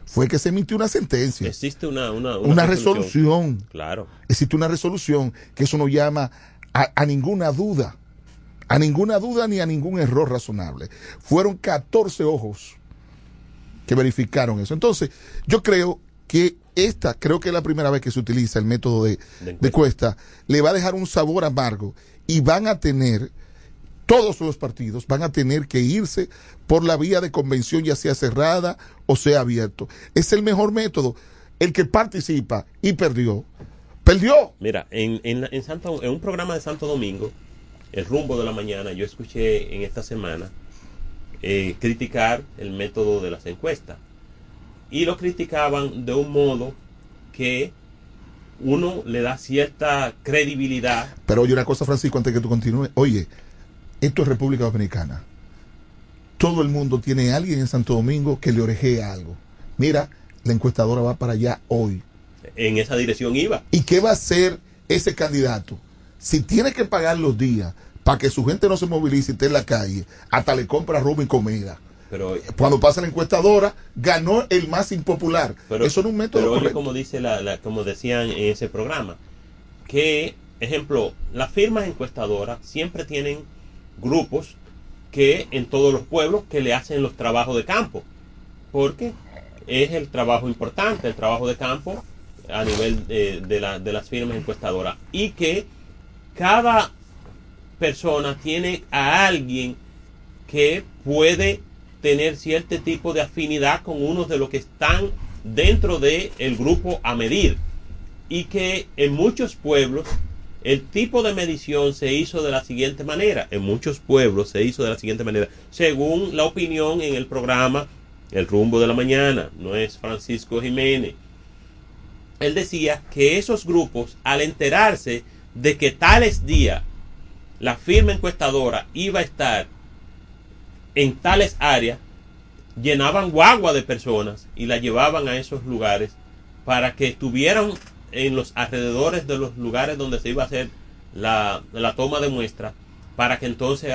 fue que se emitió una sentencia Existe una, una, una resolución. Claro. Existe una resolución que eso no llama a, a ninguna duda, a ninguna duda ni a ningún error razonable. Fueron 14 ojos que verificaron eso. Entonces, yo creo que esta, creo que es la primera vez que se utiliza el método de, De de cuesta, le va a dejar un sabor amargo y van a tener, todos los partidos van a tener que irse por la vía de convención, ya sea cerrada o sea abierto. Es el mejor método. El que participa y perdió, perdió. Mira, en, en, en, Santo, en un programa de Santo Domingo, El Rumbo de la Mañana, yo escuché en esta semana eh, criticar el método de las encuestas. Y lo criticaban de un modo que uno le da cierta credibilidad. Pero oye una cosa, Francisco, antes que tú continúes. Oye, esto es República Dominicana. Todo el mundo tiene a alguien en Santo Domingo que le orejea algo. Mira, la encuestadora va para allá hoy. En esa dirección iba. ¿Y qué va a hacer ese candidato? Si tiene que pagar los días para que su gente no se movilice y esté en la calle, hasta le compra ropa y comida. Pero, Cuando pasa la encuestadora, ganó el más impopular. pero, Eso no es un método pero oye, como dice la, la- como decían en ese programa, que, ejemplo, las firmas encuestadoras siempre tienen grupos que en todos los pueblos que le hacen los trabajos de campo, porque es el trabajo importante, el trabajo de campo a nivel de, la- de las firmas encuestadoras. Y que cada persona tiene a alguien que puede tener cierto tipo de afinidad con unos de los que están dentro del grupo a medir. Y que en muchos pueblos el tipo de medición se hizo de la siguiente manera. En muchos pueblos se hizo de la siguiente manera, según la opinión en el programa El rumbo de la mañana, no es Francisco Jiménez. Él decía que esos grupos, al enterarse de que tales días la firma encuestadora iba a estar en tales áreas, llenaban guagua de personas y la llevaban a esos lugares para que estuvieran en los alrededores de los lugares donde se iba a hacer la, la toma de muestra para que entonces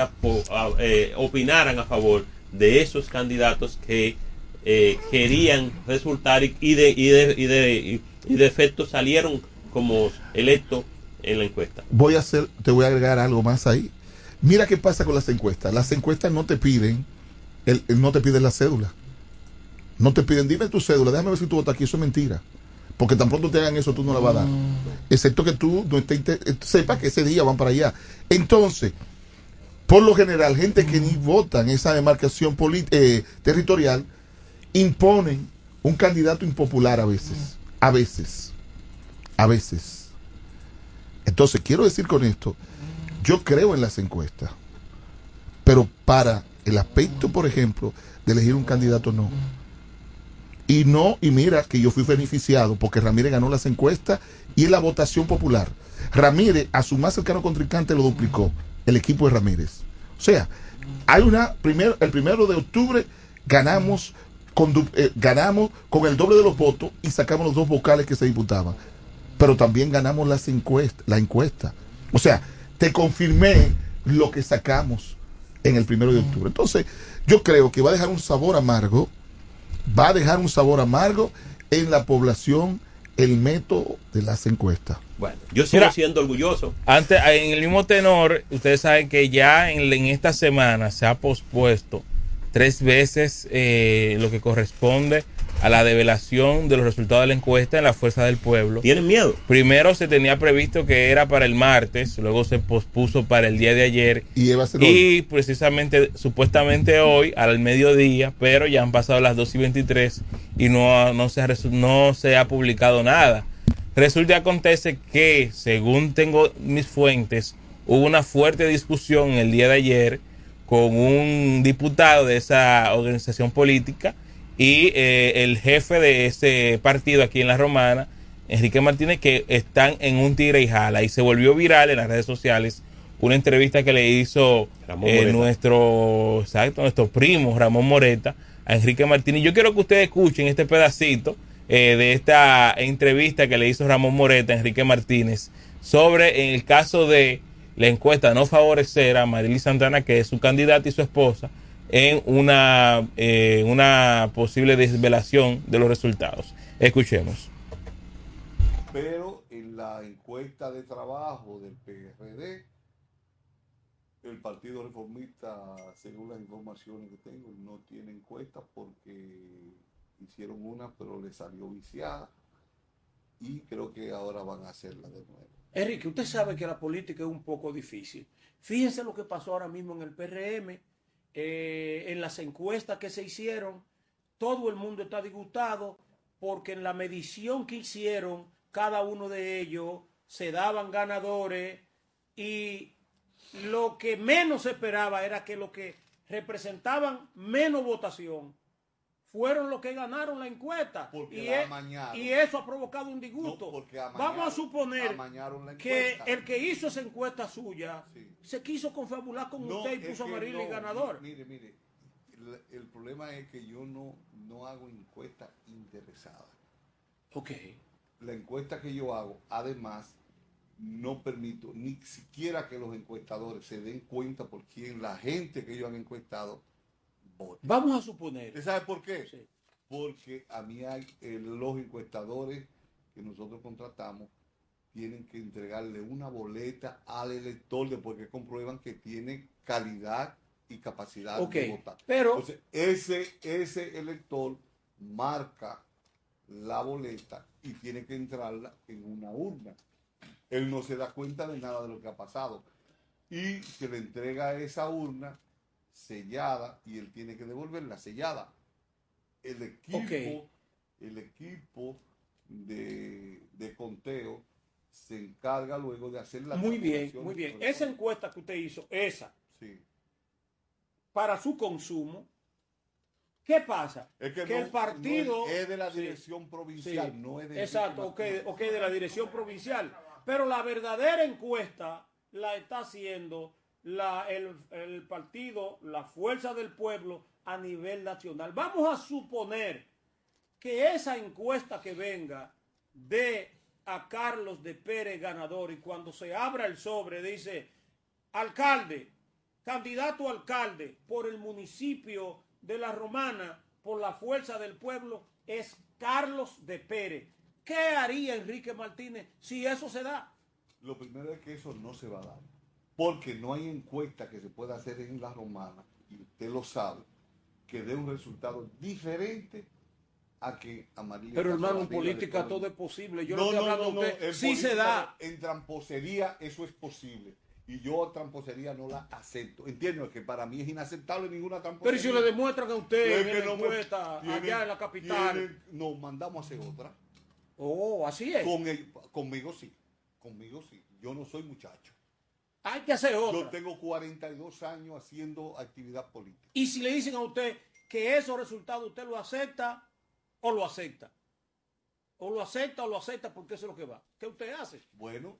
eh, opinaran a favor de esos candidatos que eh, querían resultar y, de, y, de, y, de, y- de efecto salieron como electos en la encuesta. Voy a hacer, te voy a agregar algo más ahí. Mira qué pasa con las encuestas. Las encuestas no te piden, el, el- no te piden la cédula. No te piden, dime tu cédula, déjame ver si tú votas aquí. Eso es mentira. Porque tan pronto te hagan eso, tú no la vas a dar. Excepto que tú no estés, eh, sepas que ese día van para allá. Entonces, por lo general, gente que ni vota en esa demarcación eh, territorial, imponen un candidato impopular a veces. A veces. A veces. Entonces, quiero decir con esto, yo creo en las encuestas, pero para el aspecto, por ejemplo, de elegir un candidato, no. Y no, y mira que yo fui beneficiado porque Ramírez ganó las encuestas y en la votación popular. Ramírez a su más cercano contrincante lo duplicó, el equipo de Ramírez. O sea, hay una, primero, el primero de octubre ganamos con, eh, ganamos con el doble de los votos y sacamos los dos vocales que se disputaban. Pero también ganamos las encuestas, la encuesta. O sea, te confirmé lo que sacamos en el primero de octubre. Entonces, yo creo que va a dejar un sabor amargo, va a dejar un sabor amargo en la población el método de las encuestas. Bueno, yo sigo Mira, siendo orgulloso. Antes, en el mismo tenor, ustedes saben que ya en, en esta semana se ha pospuesto tres veces eh, lo que corresponde a la develación de los resultados de la encuesta en la Fuerza del Pueblo. ¿Tienen miedo? Primero se tenía previsto que era para el martes, luego se pospuso para el día de ayer Y iba a ser y precisamente, supuestamente hoy, al mediodía, pero ya han pasado las 2 y 23 y no, no, se, ha, no se ha publicado nada. Resulta y acontece que, según tengo mis fuentes, hubo una fuerte discusión el día de ayer con un diputado de esa organización política y eh, el jefe de ese partido aquí en La Romana, Enrique Martínez, que están en un tigre y jala. Y se volvió viral en las redes sociales una entrevista que le hizo eh, nuestro, exacto, nuestro primo Ramón Moreta a Enrique Martínez. Yo quiero que ustedes escuchen este pedacito eh, de esta entrevista que le hizo Ramón Moreta a Enrique Martínez sobre en el caso de la encuesta no favorecer a Marily Santana, que es su candidata y su esposa, en una, eh, una posible desvelación de los resultados. Escuchemos. Pero en la encuesta de trabajo del PRD, el Partido Reformista, según las informaciones que tengo, no tiene encuesta porque hicieron una, pero le salió viciada. Y creo que ahora van a hacerla de nuevo. Enrique, usted sabe que la política es un poco difícil. Fíjense lo que pasó ahora mismo en el PRM, eh, en las encuestas que se hicieron, todo el mundo está disgustado porque en la medición que hicieron, cada uno de ellos se daban ganadores y lo que menos esperaba era que los que representaban menos votación fueron los que ganaron la encuesta. Porque y, la amañaron. y eso ha provocado un disgusto. No, porque amañaron- Vamos a suponer que el que hizo esa encuesta suya se quiso confabular con No, usted y puso a Marily no, ganador. Mire, mire, el, el problema es que yo no, no hago encuesta interesada. Ok. La encuesta que yo hago, además, no permito ni siquiera que los encuestadores se den cuenta por quién la gente que ellos han encuestado Vamos a suponer. ¿Usted sabe por qué? Porque a mí hay eh, los encuestadores que nosotros contratamos tienen que entregarle una boleta al elector después que comprueban que tiene calidad y capacidad Ok, de votar. pero- Entonces, ese, ese elector marca la boleta y tiene que entrarla en una urna. Él no se da cuenta de nada de lo que ha pasado. Y se le entrega esa urna sellada y él tiene que devolverla sellada. El equipo, el equipo de, de conteo se encarga luego de hacer la Muy bien, muy bien. Esa encuesta que usted hizo, esa, Sí. para su consumo, ¿qué pasa? Es que, que no- el partido no es, es de la Sí, dirección provincial, sí. no es de Exacto, ok, ok, de la dirección provincial. Pero la verdadera encuesta la está haciendo la, el, el partido, la fuerza del pueblo a nivel nacional. Vamos a suponer que esa encuesta que venga de a Carlos de Pérez ganador y cuando se abra el sobre dice alcalde, candidato alcalde por el municipio de La Romana, por la fuerza del pueblo, es Carlos de Pérez. ¿Qué haría Enrique Martínez si eso se da? Lo primero es que eso no se va a dar. Porque no hay encuesta que se pueda hacer en la romana, y usted lo sabe, que dé un resultado diferente a que a María. Pero hermano, en política todo es posible. Yo no, estoy hablando no, no, usted. en Sí se da. En tramposería eso es posible. Y yo tramposería no la acepto. Entiendo que para mí es inaceptable ninguna tramposería. Pero si le demuestran a usted en que la encuesta tienen- allá en la capital. tienen- nos mandamos a hacer otra. Oh, así es. Con el- conmigo sí. Conmigo sí. Yo no soy muchacho. Hay que hacer otra. Yo tengo 42 años haciendo actividad política. Y si le dicen a usted que esos resultados usted lo acepta o lo acepta. O lo acepta o lo acepta porque eso es lo que va. ¿Qué usted hace? Bueno,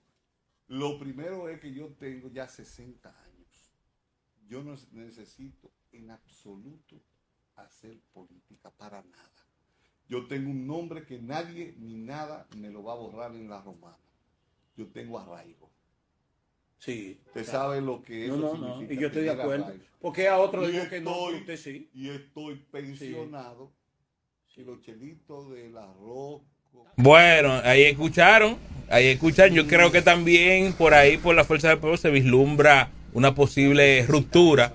lo primero es que yo tengo ya 60 años. Yo no necesito en absoluto hacer política para nada. Yo tengo un nombre que nadie ni nada me lo va a borrar en la romana. Yo tengo arraigo. Sí. Usted claro. sabe lo que eso No, no, no. significa. Y yo estoy de acuerdo. Porque a otro digo que no, usted sí. Y estoy pensionado. Y los chelitos del arroz. Bueno, ahí escucharon, ahí escucharon. Yo creo que también por ahí, por la fuerza del pueblo, se vislumbra una posible ruptura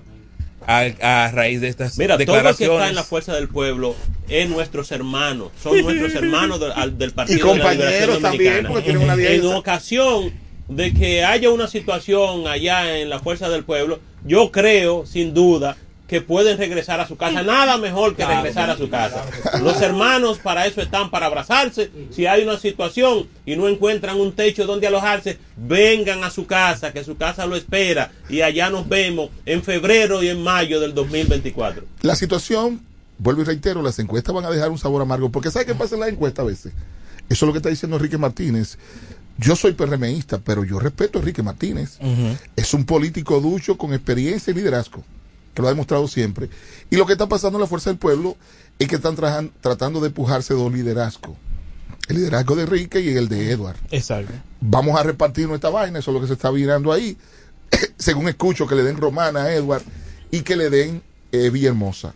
a, a raíz de estas Mira, todo el que declaraciones. está en la fuerza del pueblo es nuestros hermanos, son nuestros hermanos del, al- del Partido Y compañeros de la Liberación también, porque tienen una En ocasión de que haya una situación allá en la fuerza del pueblo, yo creo, sin duda, que pueden regresar a su casa. Nada mejor que Claro. regresar a su casa. Los hermanos para eso están, para abrazarse. Si hay una situación y no encuentran un techo donde alojarse, vengan a su casa, que su casa lo espera. Y allá nos vemos en febrero y en mayo del 2024. La situación, vuelvo y reitero, las encuestas van a dejar un sabor amargo, porque ¿sabe qué pasa en las encuestas a veces? Eso es lo que está diciendo Enrique Martínez. Yo soy PRMista, pero yo respeto a Enrique Martínez. Es un político ducho con experiencia y liderazgo, que lo ha demostrado siempre. Y lo que está pasando en la Fuerza del Pueblo es que están trajan- tratando de pujarse dos liderazgos. El liderazgo de Enrique y el de Edward. Exacto. Vamos a repartir nuestra vaina, eso es lo que se está virando ahí. Según escucho, que le den Romana a Edward y que le den eh, Villahermosa.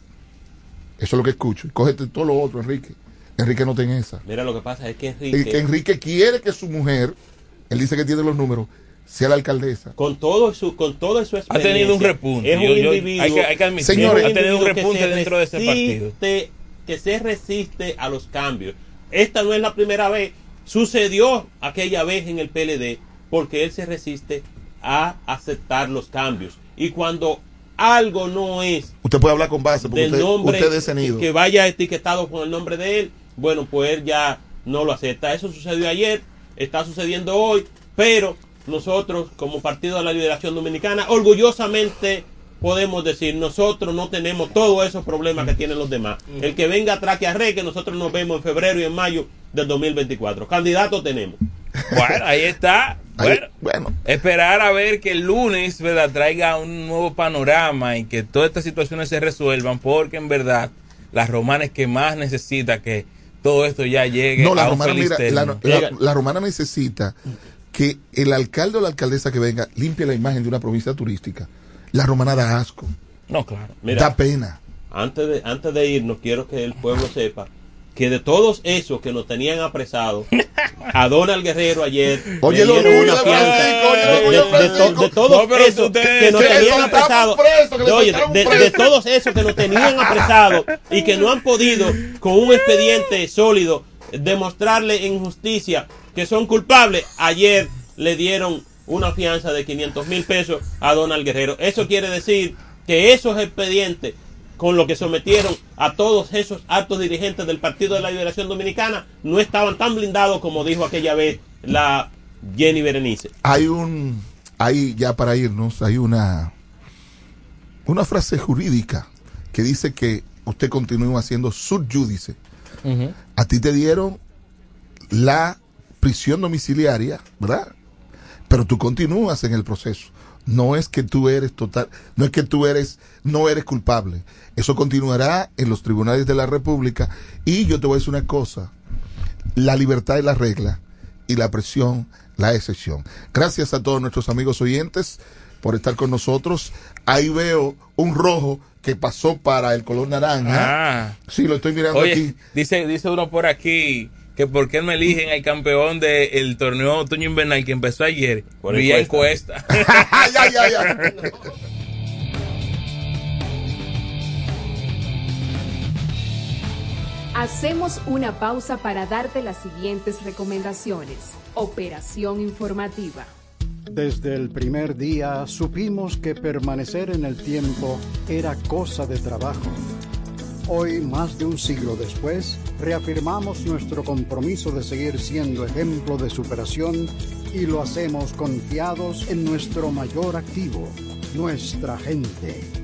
Eso es lo que escucho. Y Cógete todo lo otro, Enrique. Enrique no tiene esa. Mira, lo que pasa es que El Enrique, que Enrique quiere que su mujer, él dice que tiene los números, sea la alcaldesa. con todo su, con todo su Ha tenido un repunte. Es un Yo- yo- individuo, hay que- hay que admitir, Señores, ha tenido un repunte dentro de ese partido. Que se resiste a los cambios. Esta no es la primera vez. Sucedió aquella vez en el PLD porque él se resiste a aceptar los cambios. Y cuando algo no es Usted puede hablar con base, porque del usted, nombre usted es de ese nido. que vaya etiquetado con el nombre de él, bueno, pues él ya no lo acepta. Eso sucedió ayer, está sucediendo hoy, pero nosotros como Partido de la Liberación Dominicana, orgullosamente podemos decir, nosotros no tenemos todos esos problemas que tienen los demás. El que venga atrás que arre, que nosotros nos vemos en febrero y en mayo del 2024. Candidatos tenemos. Bueno, ahí está. Ahí- Bueno, esperar a ver que el lunes ¿verdad? traiga un nuevo panorama y que todas estas situaciones se resuelvan, porque en verdad la romana es que más necesita que todo esto ya llegue no, la a un romana, feliz mira, la, la- la romana necesita que el alcalde o la alcaldesa que venga limpie la imagen de una provincia turística. La romana da asco, No, claro. Mira, da pena. antes de, antes de irnos, quiero que el pueblo sepa que de todos esos que nos tenían apresados, a Donald Guerrero ayer Oye, le lo dieron una de fianza. lo de, todos esos que, le tenían soltaron de, todos esos que nos tenían apresados y que no han podido con un expediente sólido demostrarle injusticia que son culpables, ayer le dieron una fianza de 500 mil pesos a Donald Guerrero. Eso quiere decir que esos expedientes con lo que sometieron a todos esos altos dirigentes del Partido de la Liberación Dominicana no estaban tan blindados como dijo aquella vez la Jenny Berenice. Hay un, hay ya para irnos, hay una, una frase jurídica que dice que usted continúa siendo subjudice. A ti te dieron la prisión domiciliaria, ¿verdad? Pero tú continúas en el proceso. No es que tú eres total, no es que tú eres, no eres culpable. Eso continuará en los tribunales de la República. Y yo te voy a decir una cosa. La libertad es la regla y la presión la excepción. Gracias a todos nuestros amigos oyentes por estar con nosotros. Ahí veo un rojo que pasó para el color naranja. Ah. Sí, lo estoy mirando Oye, aquí. dice, dice uno por aquí que por qué me eligen el campeón del torneo otoño invernal que empezó ayer. Por Vía encuesta. encuesta. Ay, ay, ay, Hacemos una pausa para darte las siguientes recomendaciones. Operación informativa. Desde el primer día supimos que permanecer en el tiempo era cosa de trabajo. Hoy, más de un siglo después, reafirmamos nuestro compromiso de seguir siendo ejemplo de superación y lo hacemos confiados en nuestro mayor activo, nuestra gente.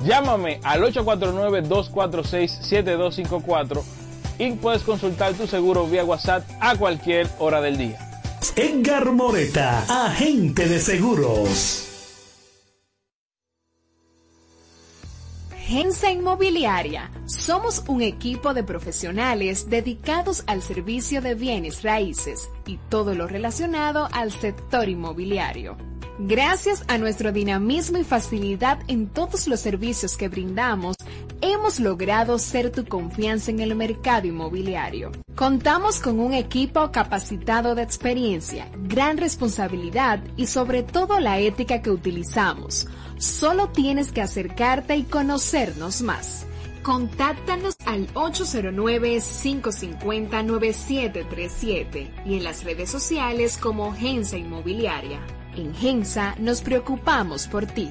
Llámame al 849-246-7254 y puedes consultar tu seguro vía WhatsApp a cualquier hora del día. Edgar Moreta, agente de seguros. Gensa Inmobiliaria. Somos un equipo de profesionales dedicados al servicio de bienes raíces y todo lo relacionado al sector inmobiliario. Gracias a nuestro dinamismo y facilidad en todos los servicios que brindamos, hemos logrado ser tu confianza en el mercado inmobiliario. Contamos con un equipo capacitado de experiencia, gran responsabilidad y sobre todo la ética que utilizamos. Solo tienes que acercarte y conocernos más. Contáctanos al 809-550-9737 y en las redes sociales como Gensa Inmobiliaria. En Gensa nos preocupamos por ti.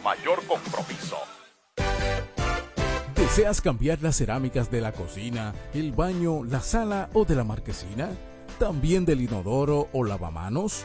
mayor compromiso. ¿Deseas cambiar las cerámicas de la cocina, el baño, la sala o de la marquesina? también del inodoro o lavamanos.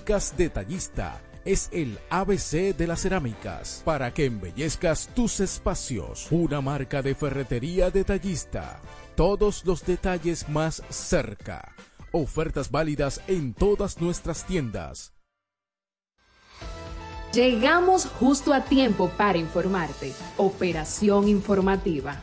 Cerámicas Detallista es el ABC de las cerámicas para que embellezcas tus espacios. Una marca de ferretería detallista. Todos los detalles más cerca. Ofertas válidas en todas nuestras tiendas. Llegamos justo a tiempo para informarte. Operación informativa.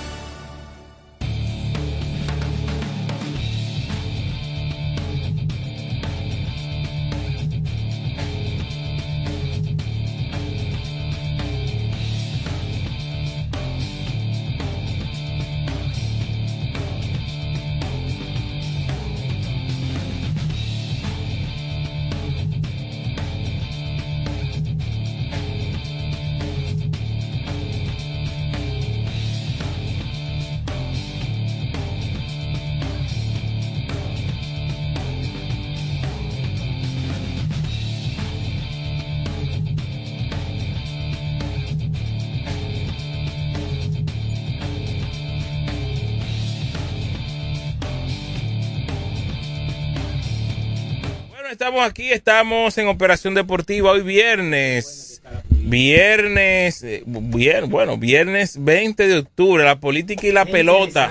Estamos aquí, estamos en Operación Deportiva hoy viernes. Viernes, eh, bien, bueno, viernes 20 de octubre, la política y la pelota.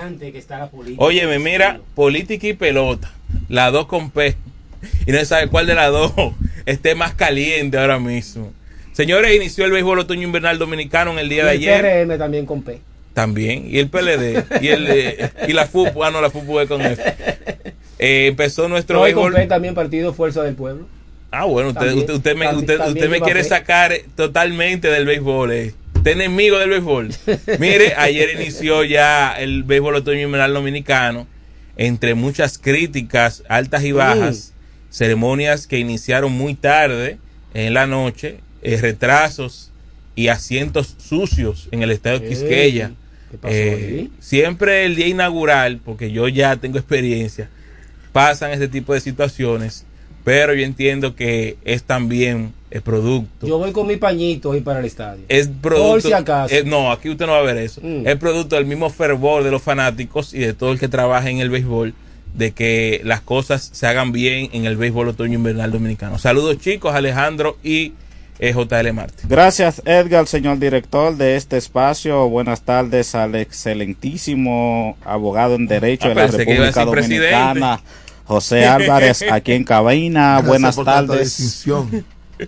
Óyeme, mira, política y pelota, las dos con P. Y no se sabe cuál de las dos esté más caliente ahora mismo. Señores, inició el béisbol otoño invernal dominicano en el día de ayer. PRM también con P. También, y el PLD, y, el, eh, y la FUP, ah, no, la FUP es con F. Eh, empezó nuestro no, béisbol. También Partido Fuerza del Pueblo. Ah, bueno, usted, También- usted, usted me, también- usted, también usted me quiere sacar totalmente del béisbol. Eh. Usted es enemigo del béisbol. Mire, ayer inició ya el béisbol otoño invernal dominicano. Entre muchas críticas altas y bajas, ceremonias que iniciaron muy tarde en la noche, eh, retrasos y asientos sucios en el estadio Ey, Quisqueya. ¿qué pasó Eh, siempre el día inaugural, porque yo ya tengo experiencia, pasan este tipo de situaciones, pero yo entiendo que es también el producto. Yo voy con mi pañito ahí para el estadio. Es producto. Por si acaso. eh, no, aquí usted no va a ver eso. Mm. Es producto del mismo fervor de los fanáticos y de todo el que trabaja en el béisbol de que las cosas se hagan bien en el béisbol otoño invernal dominicano. Saludos chicos, Alejandro y JL Martín. Gracias Edgar, señor director de este espacio. Buenas tardes al excelentísimo abogado en Derecho Ah, de la República Dominicana, José Álvarez, aquí en cabina. Buenas tardes.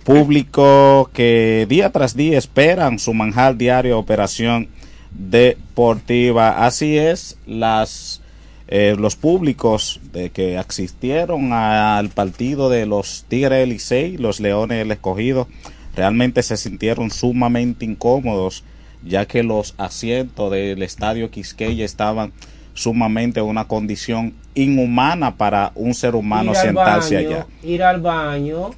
Público que día tras día esperan su manjar diario Operación Deportiva. Así es, las eh, los públicos de que asistieron al partido de los Tigres del Licey, los Leones del Escogido, realmente se sintieron sumamente incómodos, ya que los asientos del estadio Quisqueya estaban sumamente en una condición inhumana para un ser humano ir al sentarse baño, allá. Ir al baño,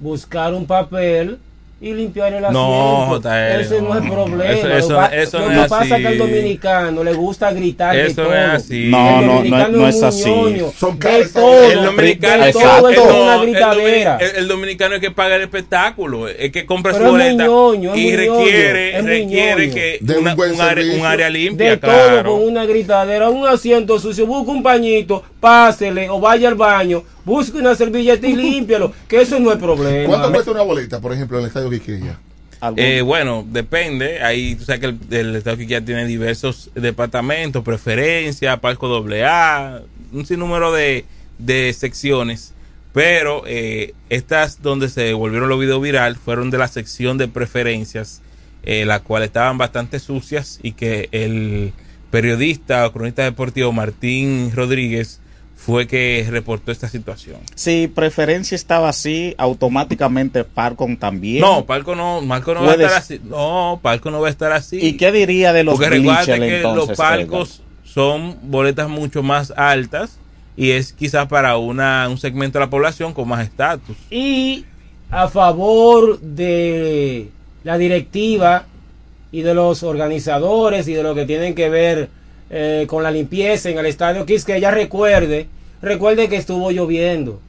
buscar un papel y limpiar el No, asiento. JR, Ese no, es no. problema. Eso- Lo que eso- lo no es pasa es que así. al dominicano le gusta gritar de Eso todo. no es así. No, El no, no, dominicano no es así. ñoño. Son de caras- todo, el dominicano de es todo es no, una el gritadera. El, el dominicano es que paga el espectáculo, es que compra Pero su es muy boleta ñoño, es y requiere, ñoño, es muy requiere que De un una- buen un, área, servicio. un área limpia, de claro. todo con una gritadera, un asiento sucio, busca un pañito, pásele o vaya al baño, busque una servilleta y límpialo, que eso no es problema. ¿Cuánto cuesta una boleta, por ejemplo, en el estadio Quiqueya? ¿Algún- Eh, bueno, depende. Ahí tú sabes que el, el Estado ya tiene diversos departamentos, preferencia, palco AA, un sinnúmero de, de secciones. Pero eh, estas donde se volvieron los videos viral fueron de la sección de preferencias, eh, las cuales estaban bastante sucias y que el periodista o cronista deportivo Martín Rodríguez fue que reportó esta situación. Si preferencia estaba así, automáticamente Parcon también. No, Palco no, Palco no va a Puedes- estar así. No, Palco no va a estar así. ¿Y qué diría de los Porque recuerda que entonces? los palcos son boletas mucho más altas y es quizás para una, un segmento de la población con más estatus. y a favor de la directiva y de los organizadores y de lo que tienen que ver eh, con la limpieza en el estadio Quisqueya, recuerde, recuerde que estuvo lloviendo,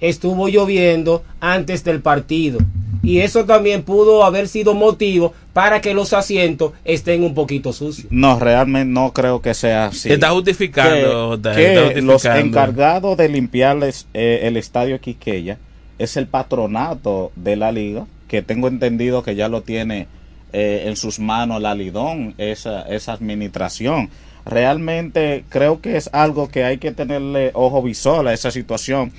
estuvo lloviendo antes del partido y eso también pudo haber sido motivo para que los asientos estén un poquito sucios. No, realmente no creo que sea así. Está justificando, que, está que justificando. los encargados de limpiarles eh, el estadio Quiqueya es el patronato de la liga, que tengo entendido que ya lo tiene eh, en sus manos la Lidón, esa, esa administración. Realmente creo que es algo que hay que tenerle ojo visor a esa situación,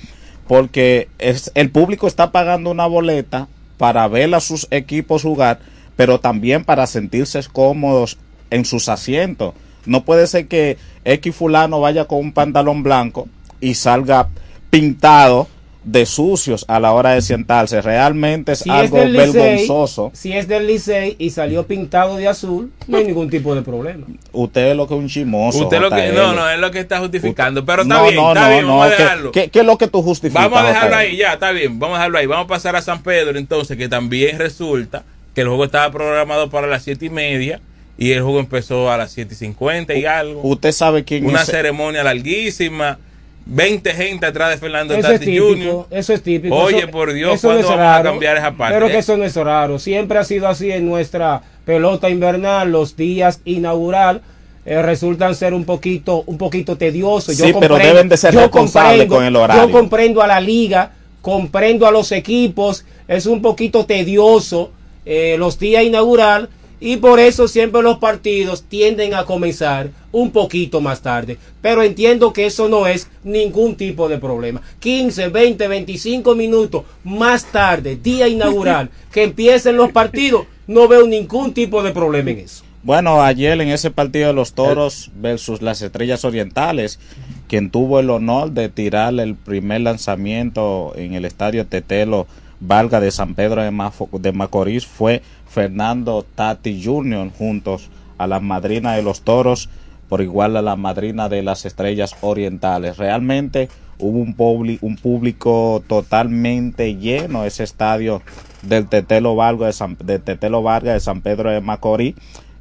porque es, el público está pagando una boleta para ver a sus equipos jugar, pero también para sentirse cómodos en sus asientos. No puede ser que X fulano vaya con un pantalón blanco y salga pintado de sucios a la hora de sentarse. Realmente es Si es algo Licey, vergonzoso. si es del Licey y salió pintado de azul, no hay ningún tipo de problema. Usted es lo que es un chimoso. Usted lo que, no, no, es lo que está justificando. Pero está No, bien, no, está no, bien, no, vamos a ¿qué- dejarlo. ¿Qué, qué es lo que tú justificas? Vamos a dejarlo JL? ahí, ya, está bien, vamos a dejarlo ahí. Vamos a pasar a San Pedro entonces, que también resulta que el juego estaba programado para las siete y media y el juego empezó a las siete y cincuenta y algo. Usted sabe quién Una es. ceremonia larguísima, 20 gente atrás de Fernando Eso es Tati típico, Jr. eso es típico. Oye, Eso- por Dios, eso no ¿cuándo es vamos a raro, cambiar esa parte? Pero que eso no es raro. Siempre ha sido así en nuestra pelota invernal. Los días inaugural eh, resultan ser un poquito, un poquito tediosos. Sí, pero deben de ser responsables con el horario. Yo comprendo a la liga, comprendo a los equipos. Es un poquito tedioso eh, los días inaugural. Y por eso siempre los partidos tienden a comenzar un poquito más tarde. Pero entiendo que eso no es ningún tipo de problema. 15, 20, 25 minutos más tarde, día inaugural, que empiecen los partidos, no veo ningún tipo de problema en eso. Bueno, ayer en ese partido de los toros versus las estrellas orientales, quien tuvo el honor de tirar el primer lanzamiento en el estadio Tetelo Valga de San Pedro de, Mafo- de Macorís fue Fernando Tati Jr. juntos a la madrina de los toros, por igual a la madrina de las estrellas orientales. Realmente hubo un, público totalmente lleno ese estadio del Tetelo Vargas de San, Tetelo de San Pedro de Macorís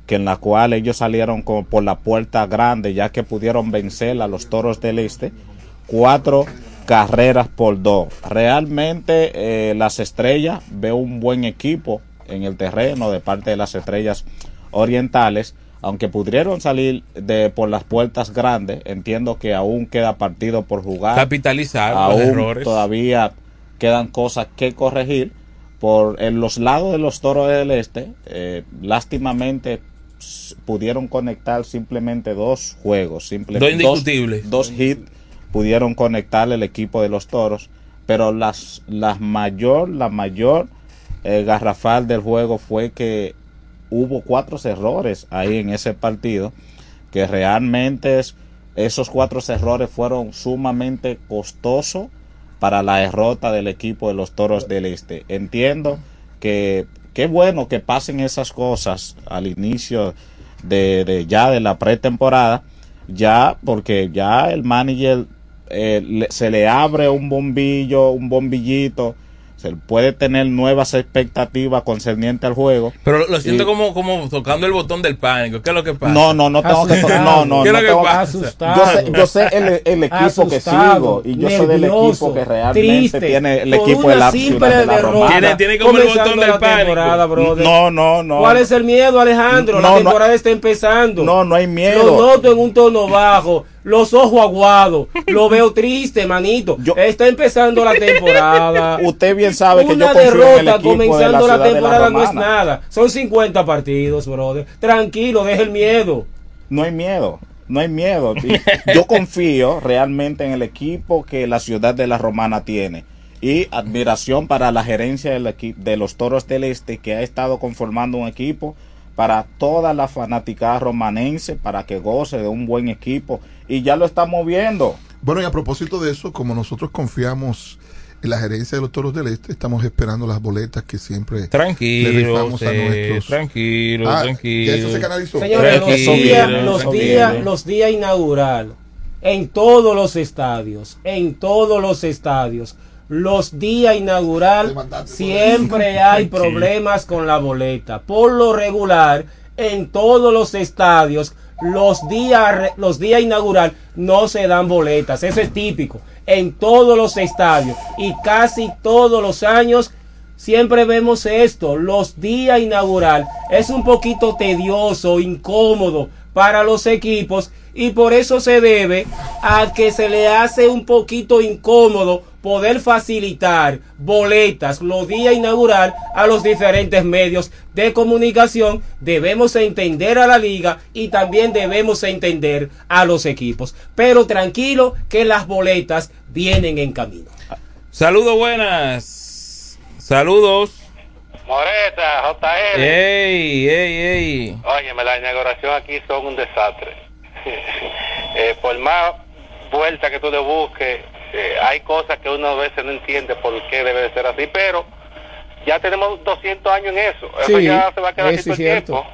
que en la cual ellos salieron como por la puerta grande ya que pudieron vencer a los toros del este cuatro carreras por dos realmente eh, las estrellas veo un buen equipo en el terreno de parte de las estrellas orientales aunque pudieron salir de por las puertas grandes entiendo que aún queda partido por jugar Capitalizar los aún errores. todavía quedan cosas que corregir por en los lados de los toros del este eh, lástimamente pudieron conectar simplemente dos juegos simplemente Dos indiscutibles. dos, hits pudieron conectar el equipo de los toros pero las las mayor la mayor eh, garrafal del juego fue que hubo cuatro errores ahí en ese partido que realmente es- esos cuatro errores fueron sumamente costosos para la derrota del equipo de los Toros del Este. Entiendo que qué bueno que pasen esas cosas al inicio de, ya de la pretemporada, ya porque ya el manager eh, se le abre un bombillo, un bombillito se puede tener nuevas expectativas concernientes al juego. Pero lo, siento Y- como, como tocando el botón del pánico. ¿Qué es lo que pasa? No, no, no tengo que tocar. No, no, ¿Qué es no lo que tengo que- pasa? Yo sé, yo sé el, el equipo que sigo y yo soy del equipo que realmente tiene el equipo de la de la Romana. Tiene, tiene como el botón del la temporada, pánico. brother. No, no, no. ¿Cuál es el miedo, Alejandro? la no. temporada está empezando. No, no hay miedo. Lo noto en un tono bajo, los ojos aguados. Lo veo triste, manito. está empezando la temporada. Usted bien sabe que Una yo confío en el derrota equipo de la comenzando la, de la temporada no es nada. Son 50 partidos, brother. Tranquilo, deja el miedo. No hay miedo, no hay miedo. Yo confío realmente en el equipo que la ciudad de la Romana tiene. Y admiración para la gerencia del de los Toros del Este que ha estado conformando un equipo para toda la fanaticada romanense, para que goce de un buen equipo. Y ya lo estamos viendo. Bueno, y a propósito de eso, como nosotros confiamos en la gerencia de los Toros del Este, estamos esperando las boletas que siempre Tranquilo, le rifamos a usted, nuestros. tranquilo, Ah, tranquilo. ya eso se canalizó. Señores, los Tranquilo, días, los días, los días inaugural en todos los estadios, en todos los estadios, los días inaugural siempre hay problemas con la boleta. Por lo regular, en todos los estadios, los días, los días inaugural no se dan boletas. Eso es típico. En todos los estadios y casi todos los años Siempre vemos esto, los días inaugural es un poquito tedioso, incómodo para los equipos y por eso se debe a que se le hace un poquito incómodo poder facilitar boletas los días inaugural a los diferentes medios de comunicación. Debemos entender a la liga y también debemos entender a los equipos. Pero tranquilo que las boletas vienen en camino. Saludos buenas. Saludos. Moreta, JL. Ey, ey, ey. Óyeme, la inauguración aquí son un desastre. Eh, por más vuelta que tú le busques, eh, hay cosas que uno a veces no entiende por qué debe de ser así, pero ya tenemos 200 años en eso. Eso ya se va a quedar así todo el tiempo.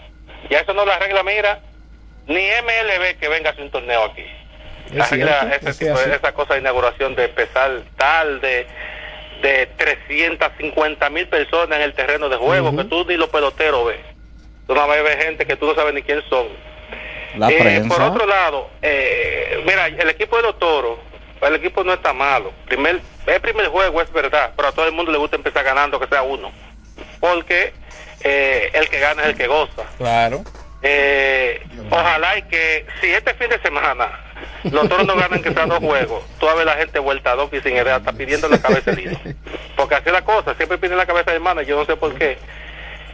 Ya eso no lo arregla, mira, ni MLB que venga a hacer un torneo aquí. Es arregla cierto, ese es tipo de- así. esa cosa de inauguración de empezar tarde, de 350 mil personas en el terreno de juego, que tú ni los peloteros ves. Tú no ves gente que tú no sabes ni quién son. La Eh, por otro lado, eh, mira, el equipo de los toros, el equipo no está malo. Primer, el primer juego es verdad, pero a todo el mundo le gusta empezar ganando, que sea uno. Porque eh, el que gana es el que goza. Claro. Eh, ojalá y que si este fin de semana los toros no ganan que sean dos juegos, tú a ver la gente vuelta a dos y sin idea, está pidiendo la cabeza del. Porque así es la cosa, siempre piden la cabeza del hermano, yo no sé por qué.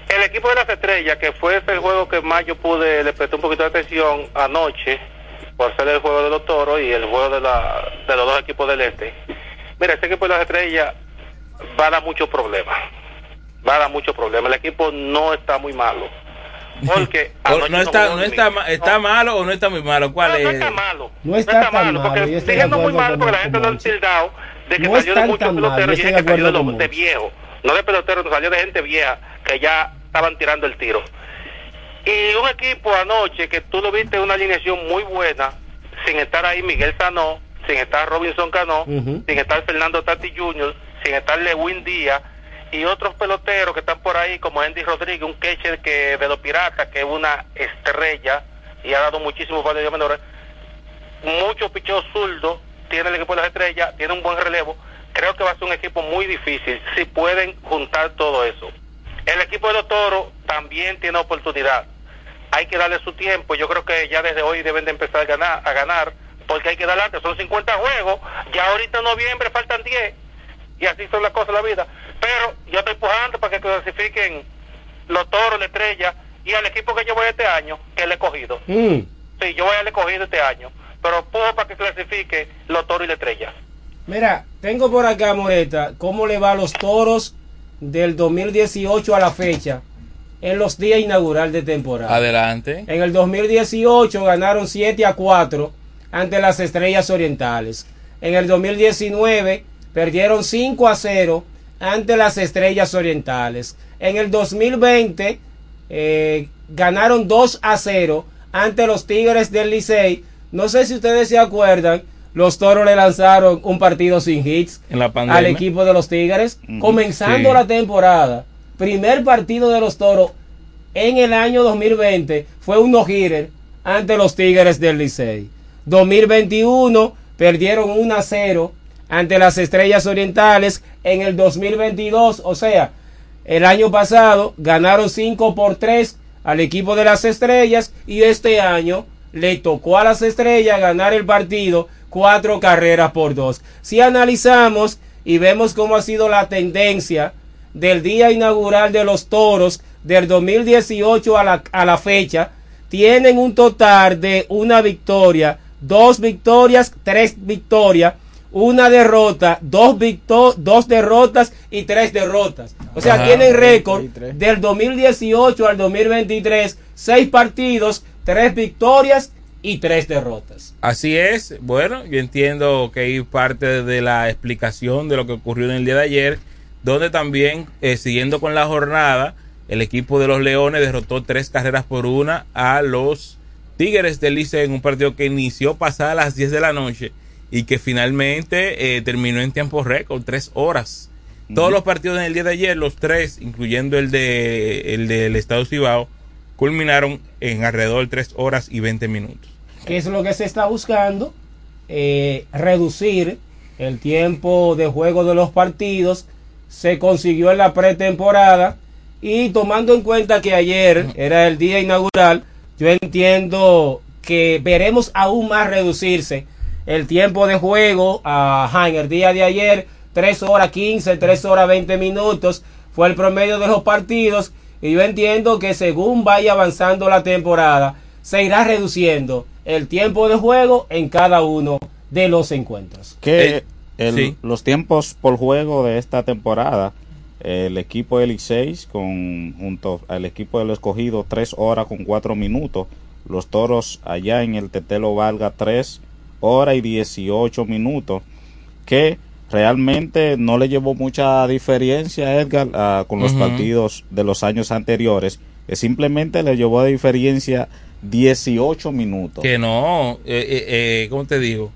El equipo de las estrellas, que fue ese juego que más yo pude, le presté un poquito de atención anoche, por ser el juego de los toros y el juego de, la, de los dos equipos del este. Mira, ese equipo de las estrellas va a dar muchos problemas. Va a dar muchos problemas. El equipo no está muy malo. Porque no está, no está, ma- está malo o no está muy malo. ¿Cuál no, no es? está malo. No está tan malo, porque dije no muy malo porque la gente lo ha tildado de que No salió de muchos peloteros y que salió de, los- de viejos. No de peloteros, no salió de gente vieja que ya estaban tirando el tiro. Y un equipo anoche que tú lo viste una alineación muy buena, sin estar ahí Miguel Sanó, sin estar Robinson Cano, sin estar Fernando Tati Jr., sin estar Lewin Díaz y otros peloteros que están por ahí como Andy Rodríguez, un catcher que de los Piratas, que es una estrella y ha dado muchísimos partidos menores. Muchos picheos zurdos tiene el equipo de las estrellas, tiene un buen relevo. Creo que va a ser un equipo muy difícil si pueden juntar todo eso. El equipo de los toros también tiene oportunidad. Hay que darle su tiempo. Yo creo que ya desde hoy deben de empezar a ganar, a ganar porque hay que darle antes. Son 50 juegos. Ya ahorita en noviembre faltan 10. Y así son las cosas de la vida. Pero yo estoy empujando para que clasifiquen los toros, la estrella y al equipo que yo voy este año, que es el escogido. Mm. Sí, yo voy al escogido este año. Pero empujo para que clasifique los toros y la estrella. Mira, tengo por acá, Moreta, cómo le va a los toros del 2018 a la fecha en los días inaugural de temporada. Adelante. En el 2018 ganaron 7 a 4 ante las Estrellas Orientales. En el 2019 perdieron 5 a 0 ante las Estrellas Orientales. En el 2020 eh, ganaron 2 a 0 ante los Tigres del Licey. No sé si ustedes se acuerdan, los toros le lanzaron un partido sin hits En la pandemia. al equipo de los Tigres, comenzando Sí. la temporada. Primer partido de los toros en el año 2020 fue un no-hitter ante los Tigres del Licey. 2021 perdieron 1 a 0 ante las Estrellas Orientales. En el 2022, o sea, el año pasado ganaron 5 por 3 al equipo de las Estrellas y este año le tocó a las Estrellas ganar el partido cuatro carreras por dos. Si analizamos y vemos cómo ha sido la tendencia del día inaugural de los toros del 2018 a la, a la fecha, tienen un total de una victoria, dos victorias, tres victorias, una derrota, dos, victo- dos derrotas y tres derrotas. O sea, Ajá. tienen récord del 2018 al 2023, seis partidos, tres victorias y tres derrotas. Así es. Bueno, yo entiendo que hay parte de la explicación de lo que ocurrió en el día de ayer, donde también, eh, siguiendo con la jornada, el equipo de los Leones derrotó tres carreras por una a los Tigres del Liceo en un partido que inició pasada las 10 de la noche y que finalmente eh, terminó en tiempo récord, tres horas. Todos los partidos en el día de ayer, los tres, incluyendo el de el del Estado Cibao, culminaron en alrededor de tres horas y 20 minutos. ¿Qué es lo que se está buscando? Eh, reducir el tiempo de juego de los partidos. Se consiguió en la pretemporada. Y tomando en cuenta que ayer era el día inaugural, yo entiendo que veremos aún más reducirse el tiempo de juego. Ajá, en el día de ayer, 3 horas 15, 3 horas 20 minutos fue el promedio de los partidos. Y yo entiendo que según vaya avanzando la temporada, se irá reduciendo el tiempo de juego en cada uno de los encuentros. que el- sí. los tiempos por juego de esta temporada, el equipo del I6 con junto al equipo del escogido 3 horas con 4 minutos, los toros allá en el Tetelo Valga 3 horas y 18 minutos, que realmente no le llevó mucha diferencia a Edgar ah, con los partidos de los años anteriores, que simplemente le llevó de diferencia 18 minutos. Que no, eh, eh, eh, ¿cómo te digo?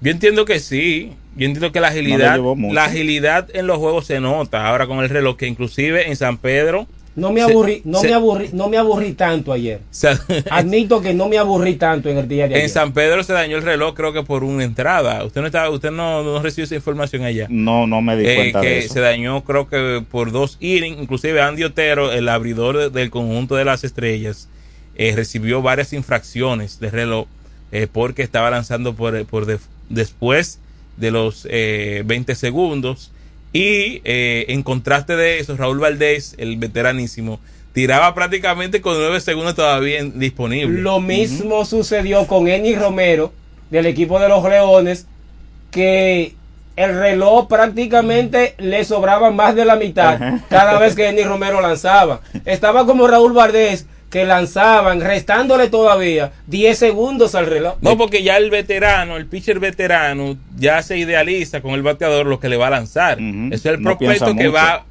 Yo entiendo que sí. Yo entiendo que la agilidad, la agilidad en los juegos se nota ahora con el reloj, que inclusive en San Pedro. No me se- aburrí, no se- me aburrí, no me aburrí tanto ayer. se- Admito que no me aburrí tanto en el día de en ayer. San Pedro se dañó el reloj, creo que por una entrada. Usted no está, usted no, no recibió esa información allá. No, no me di Eh, cuenta que de eso. se dañó creo que por dos innings, inclusive Andy Otero, el abridor de- del conjunto de las estrellas, eh, recibió varias infracciones de reloj eh, porque estaba lanzando por, por def- después de los eh, 20 segundos y eh, en contraste de eso Raúl Valdés, el veteranísimo, tiraba prácticamente con 9 segundos todavía en- disponible. Lo mismo sucedió con Eni Romero del equipo de los Leones, que el reloj prácticamente le sobraba más de la mitad cada vez que Eni Romero lanzaba. Estaba como Raúl Valdés, que lanzaban, restándole todavía 10 segundos al reloj. No, porque ya el veterano, el pitcher veterano, ya se idealiza con el bateador lo que le va a lanzar. Ese es el No prospecto que mucho. va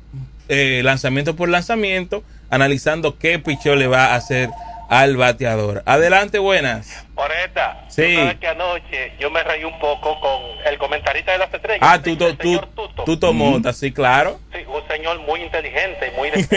eh, lanzamiento por lanzamiento, analizando qué picheo le va a hacer al bateador. Adelante, buenas. Moreta, Sí. que anoche yo me reí un poco con el comentarista de las estrellas. Ah, tú, tú, tú, Tuto. tú tomotas, sí, claro. Sí, un señor muy inteligente, muy...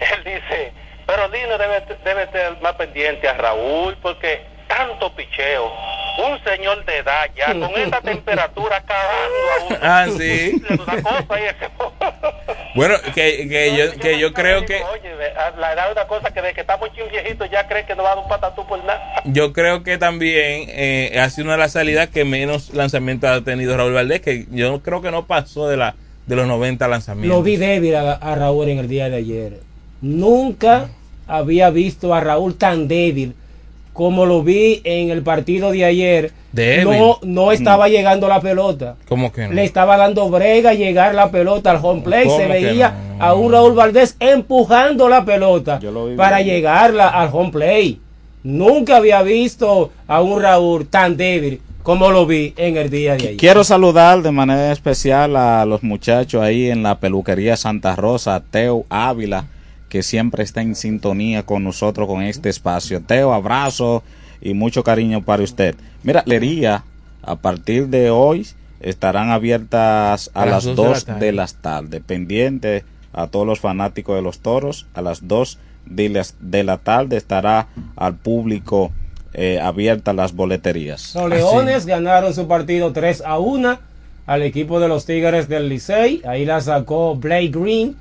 Él dice, pero Dino debe, debe estar más pendiente a Raúl porque tanto picheo, un señor de edad ya, con esta temperatura cagando a uno. Ah, sí. Una cosa y. Bueno, que, que yo, que yo creo que Oye, la edad es una cosa que de que estamos un viejito ya cree que no va a dar un patatú por nada. yo creo que también eh, ha sido una de las salidas que menos lanzamientos ha tenido Raúl Valdés, que yo creo que no pasó de la de los 90 lanzamientos. Lo vi débil a, a Raúl en el día de ayer. Nunca había visto a Raúl tan débil como lo vi en el partido de ayer. Débil. No, no estaba llegando la pelota. ¿Cómo que no? Le estaba dando brega llegar la pelota al home play. ¿Cómo Se veía a un Raúl Valdés empujando la pelota para bien. llegarla al home play. Nunca había visto a un Raúl tan débil como lo vi en el día de ayer. Quiero saludar de manera especial a los muchachos ahí en la peluquería Santa Rosa, Teo Ávila, que siempre está en sintonía con nosotros con este espacio. Teo, abrazo y mucho cariño para usted. Mira, leería a partir de hoy estarán abiertas a, A las las dos de la 2 de las tarde. Pendiente a todos los fanáticos de los toros, a las 2 de las- de la tarde estará al público eh, abiertas las boleterías. Los Leones ganaron su partido 3 a 1 al equipo de los Tigres del Licey. Ahí la sacó Blake Green,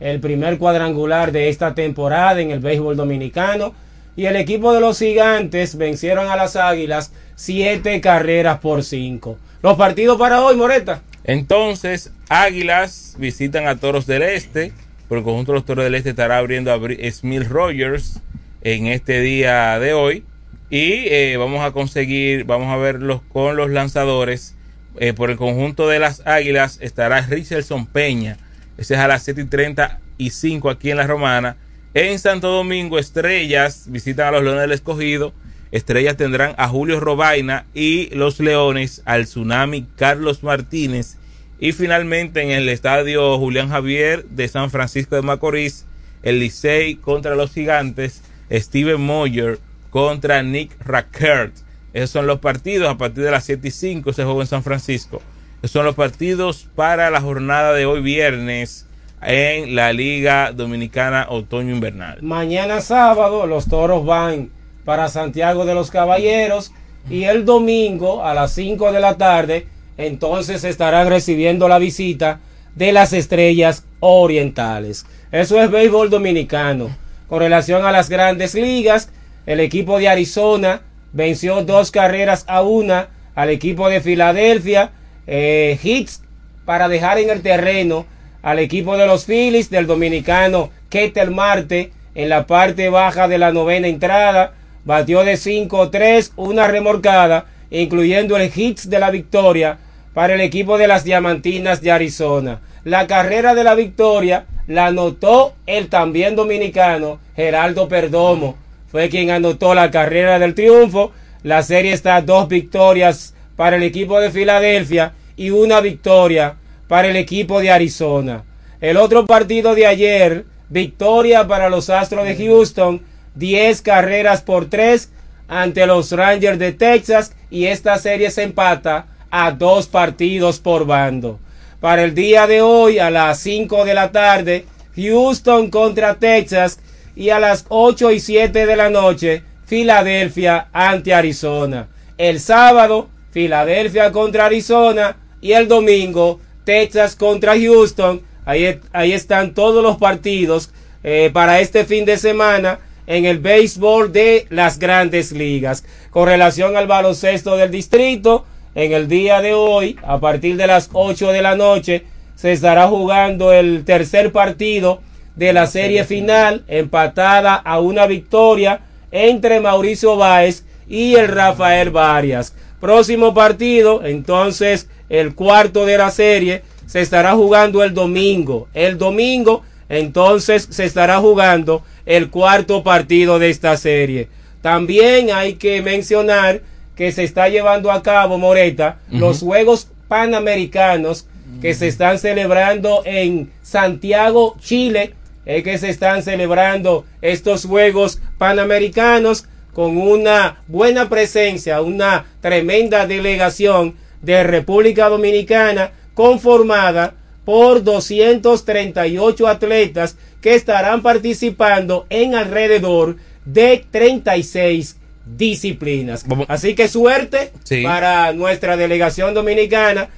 el primer cuadrangular de esta temporada en el béisbol dominicano. Y el equipo de los Gigantes vencieron a las Águilas 7 carreras por 5. Los partidos para hoy, Moreta. Entonces, Águilas visitan a Toros del Este. Por el conjunto de los Toros del Este estará abriendo a Smith Rogers en este día de hoy. Y eh, vamos a conseguir, vamos a verlos con los lanzadores. Eh, por el conjunto de las Águilas estará Richardson Peña. Ese es a las 7 y 35 aquí en La Romana. En Santo Domingo, Estrellas visitan a los Leones del Escogido. Estrellas tendrán a Julio Robaina y los Leones al Tsunami Carlos Martínez. Y finalmente en el estadio Julián Javier de San Francisco de Macorís, el Licey contra los Gigantes, Steven Moyer contra Nick Rackert. Esos son los partidos a partir de las 7 y 5 se juega en San Francisco. Son los partidos para la jornada de hoy viernes en la Liga Dominicana Otoño Invernal. Mañana sábado los toros van para Santiago de los Caballeros y el domingo a las 5 de la tarde entonces estarán recibiendo la visita de las estrellas orientales. Eso es béisbol dominicano. Con relación a las grandes ligas, el equipo de Arizona venció dos carreras a una al equipo de Filadelfia. Eh, hits para dejar en el terreno al equipo de los Phillies del dominicano Ketel Marte en la parte baja de la novena entrada. Batió de 5-3, una remorcada, incluyendo el hits de la victoria para el equipo de las Diamantinas de Arizona. La carrera de la victoria la anotó el también dominicano Geraldo Perdomo. Fue quien anotó la carrera del triunfo. La serie está a dos victorias para el equipo de Filadelfia y una victoria para el equipo de Arizona. El otro partido de ayer, victoria para los Astros de Houston, 10 carreras por 3 ante los Rangers de Texas y esta serie se empata a dos partidos por bando. Para el día de hoy a las 5 de la tarde, Houston contra Texas y a las 8 y 7 de la noche, Filadelfia ante Arizona. El sábado, Filadelfia contra Arizona y el domingo, Texas contra Houston. Ahí, ahí están todos los partidos eh, para este fin de semana en el béisbol de las grandes ligas. Con relación al baloncesto del distrito, en el día de hoy, a partir de las 8 de la noche, se estará jugando el tercer partido de la serie final, empatada a una victoria entre Mauricio Báez y el Rafael Varias. Próximo partido, entonces el cuarto de la serie, se estará jugando el domingo. El domingo, entonces se estará jugando el cuarto partido de esta serie. También hay que mencionar que se está llevando a cabo, Moreta, los Juegos Panamericanos que se están celebrando en Santiago, Chile, es que se están celebrando estos Juegos Panamericanos con una buena presencia, una tremenda delegación de República Dominicana conformada por 238 atletas que estarán participando en alrededor de 36 disciplinas. Así que suerte Sí. para nuestra delegación dominicana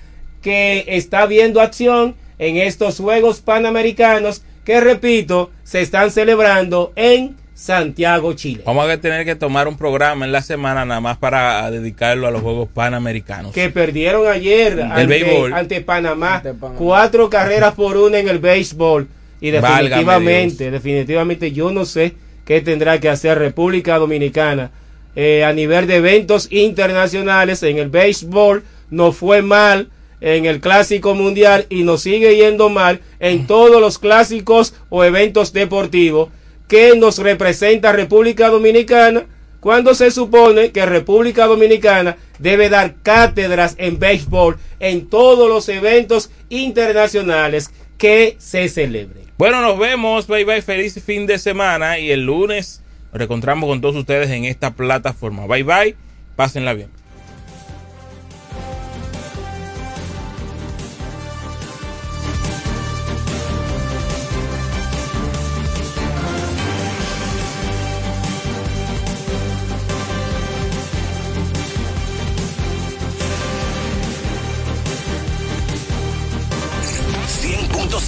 que está viendo acción en estos Juegos Panamericanos que, repito, se están celebrando en Santiago, Chile. Vamos a tener que tomar un programa en la semana nada más para dedicarlo a los Juegos Panamericanos. que perdieron ayer El ante, béisbol. ante Panamá, cuatro carreras por una en el béisbol. Y definitivamente, definitivamente yo no sé qué tendrá que hacer República Dominicana. Eh, a nivel de eventos internacionales en el béisbol no fue mal en el clásico mundial y nos sigue yendo mal en todos los clásicos o eventos deportivos que nos representa República Dominicana cuando se supone que República Dominicana debe dar cátedras en béisbol en todos los eventos internacionales que se celebren. Bueno, nos vemos. Bye bye. Feliz fin de semana. Y el lunes nos reencontramos con todos ustedes en esta plataforma. Bye bye. Pásenla bien.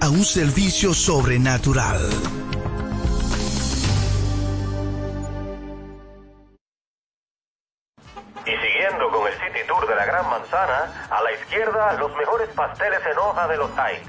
a un servicio sobrenatural. Y siguiendo con el City Tour de la Gran Manzana, a la izquierda los mejores pasteles en hoja de los Heights.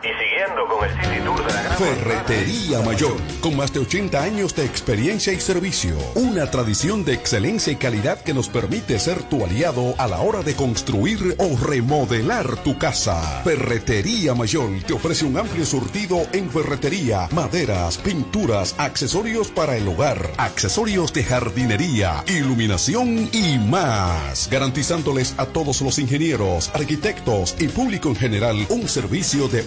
Y siguiendo con el City de la Ferretería Mayor, con más de 80 años de experiencia y servicio. Una tradición de excelencia y calidad que nos permite ser tu aliado a la hora de construir o remodelar tu casa. Ferretería Mayor te ofrece un amplio surtido en ferretería, maderas, pinturas, accesorios para el hogar, accesorios de jardinería, iluminación y más. Garantizándoles a todos los ingenieros, arquitectos y público en general un servicio de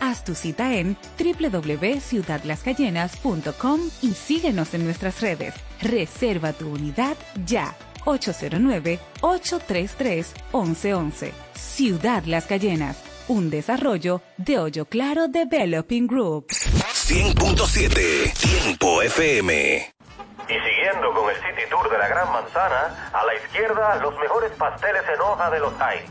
Haz tu cita en www.ciudadlascayenas.com y síguenos en nuestras redes. Reserva tu unidad ya. 809-833-1111. Ciudad Las Cayenas, un desarrollo de Hoyo Claro Developing Group. 100.7 Tiempo FM. Y siguiendo con el City Tour de la Gran Manzana, a la izquierda los mejores pasteles en hoja de los Heights.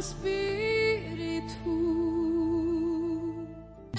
Santo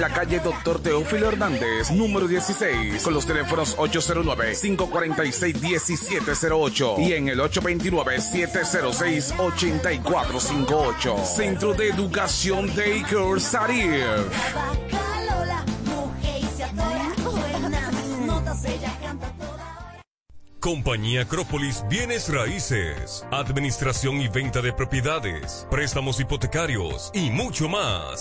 la calle Doctor Teófilo Hernández, número 16, con los teléfonos 809-546-1708 y en el 829-706-8458. Centro de Educación ella canta Compañía Acrópolis Bienes Raíces, Administración y Venta de Propiedades, Préstamos Hipotecarios y mucho más.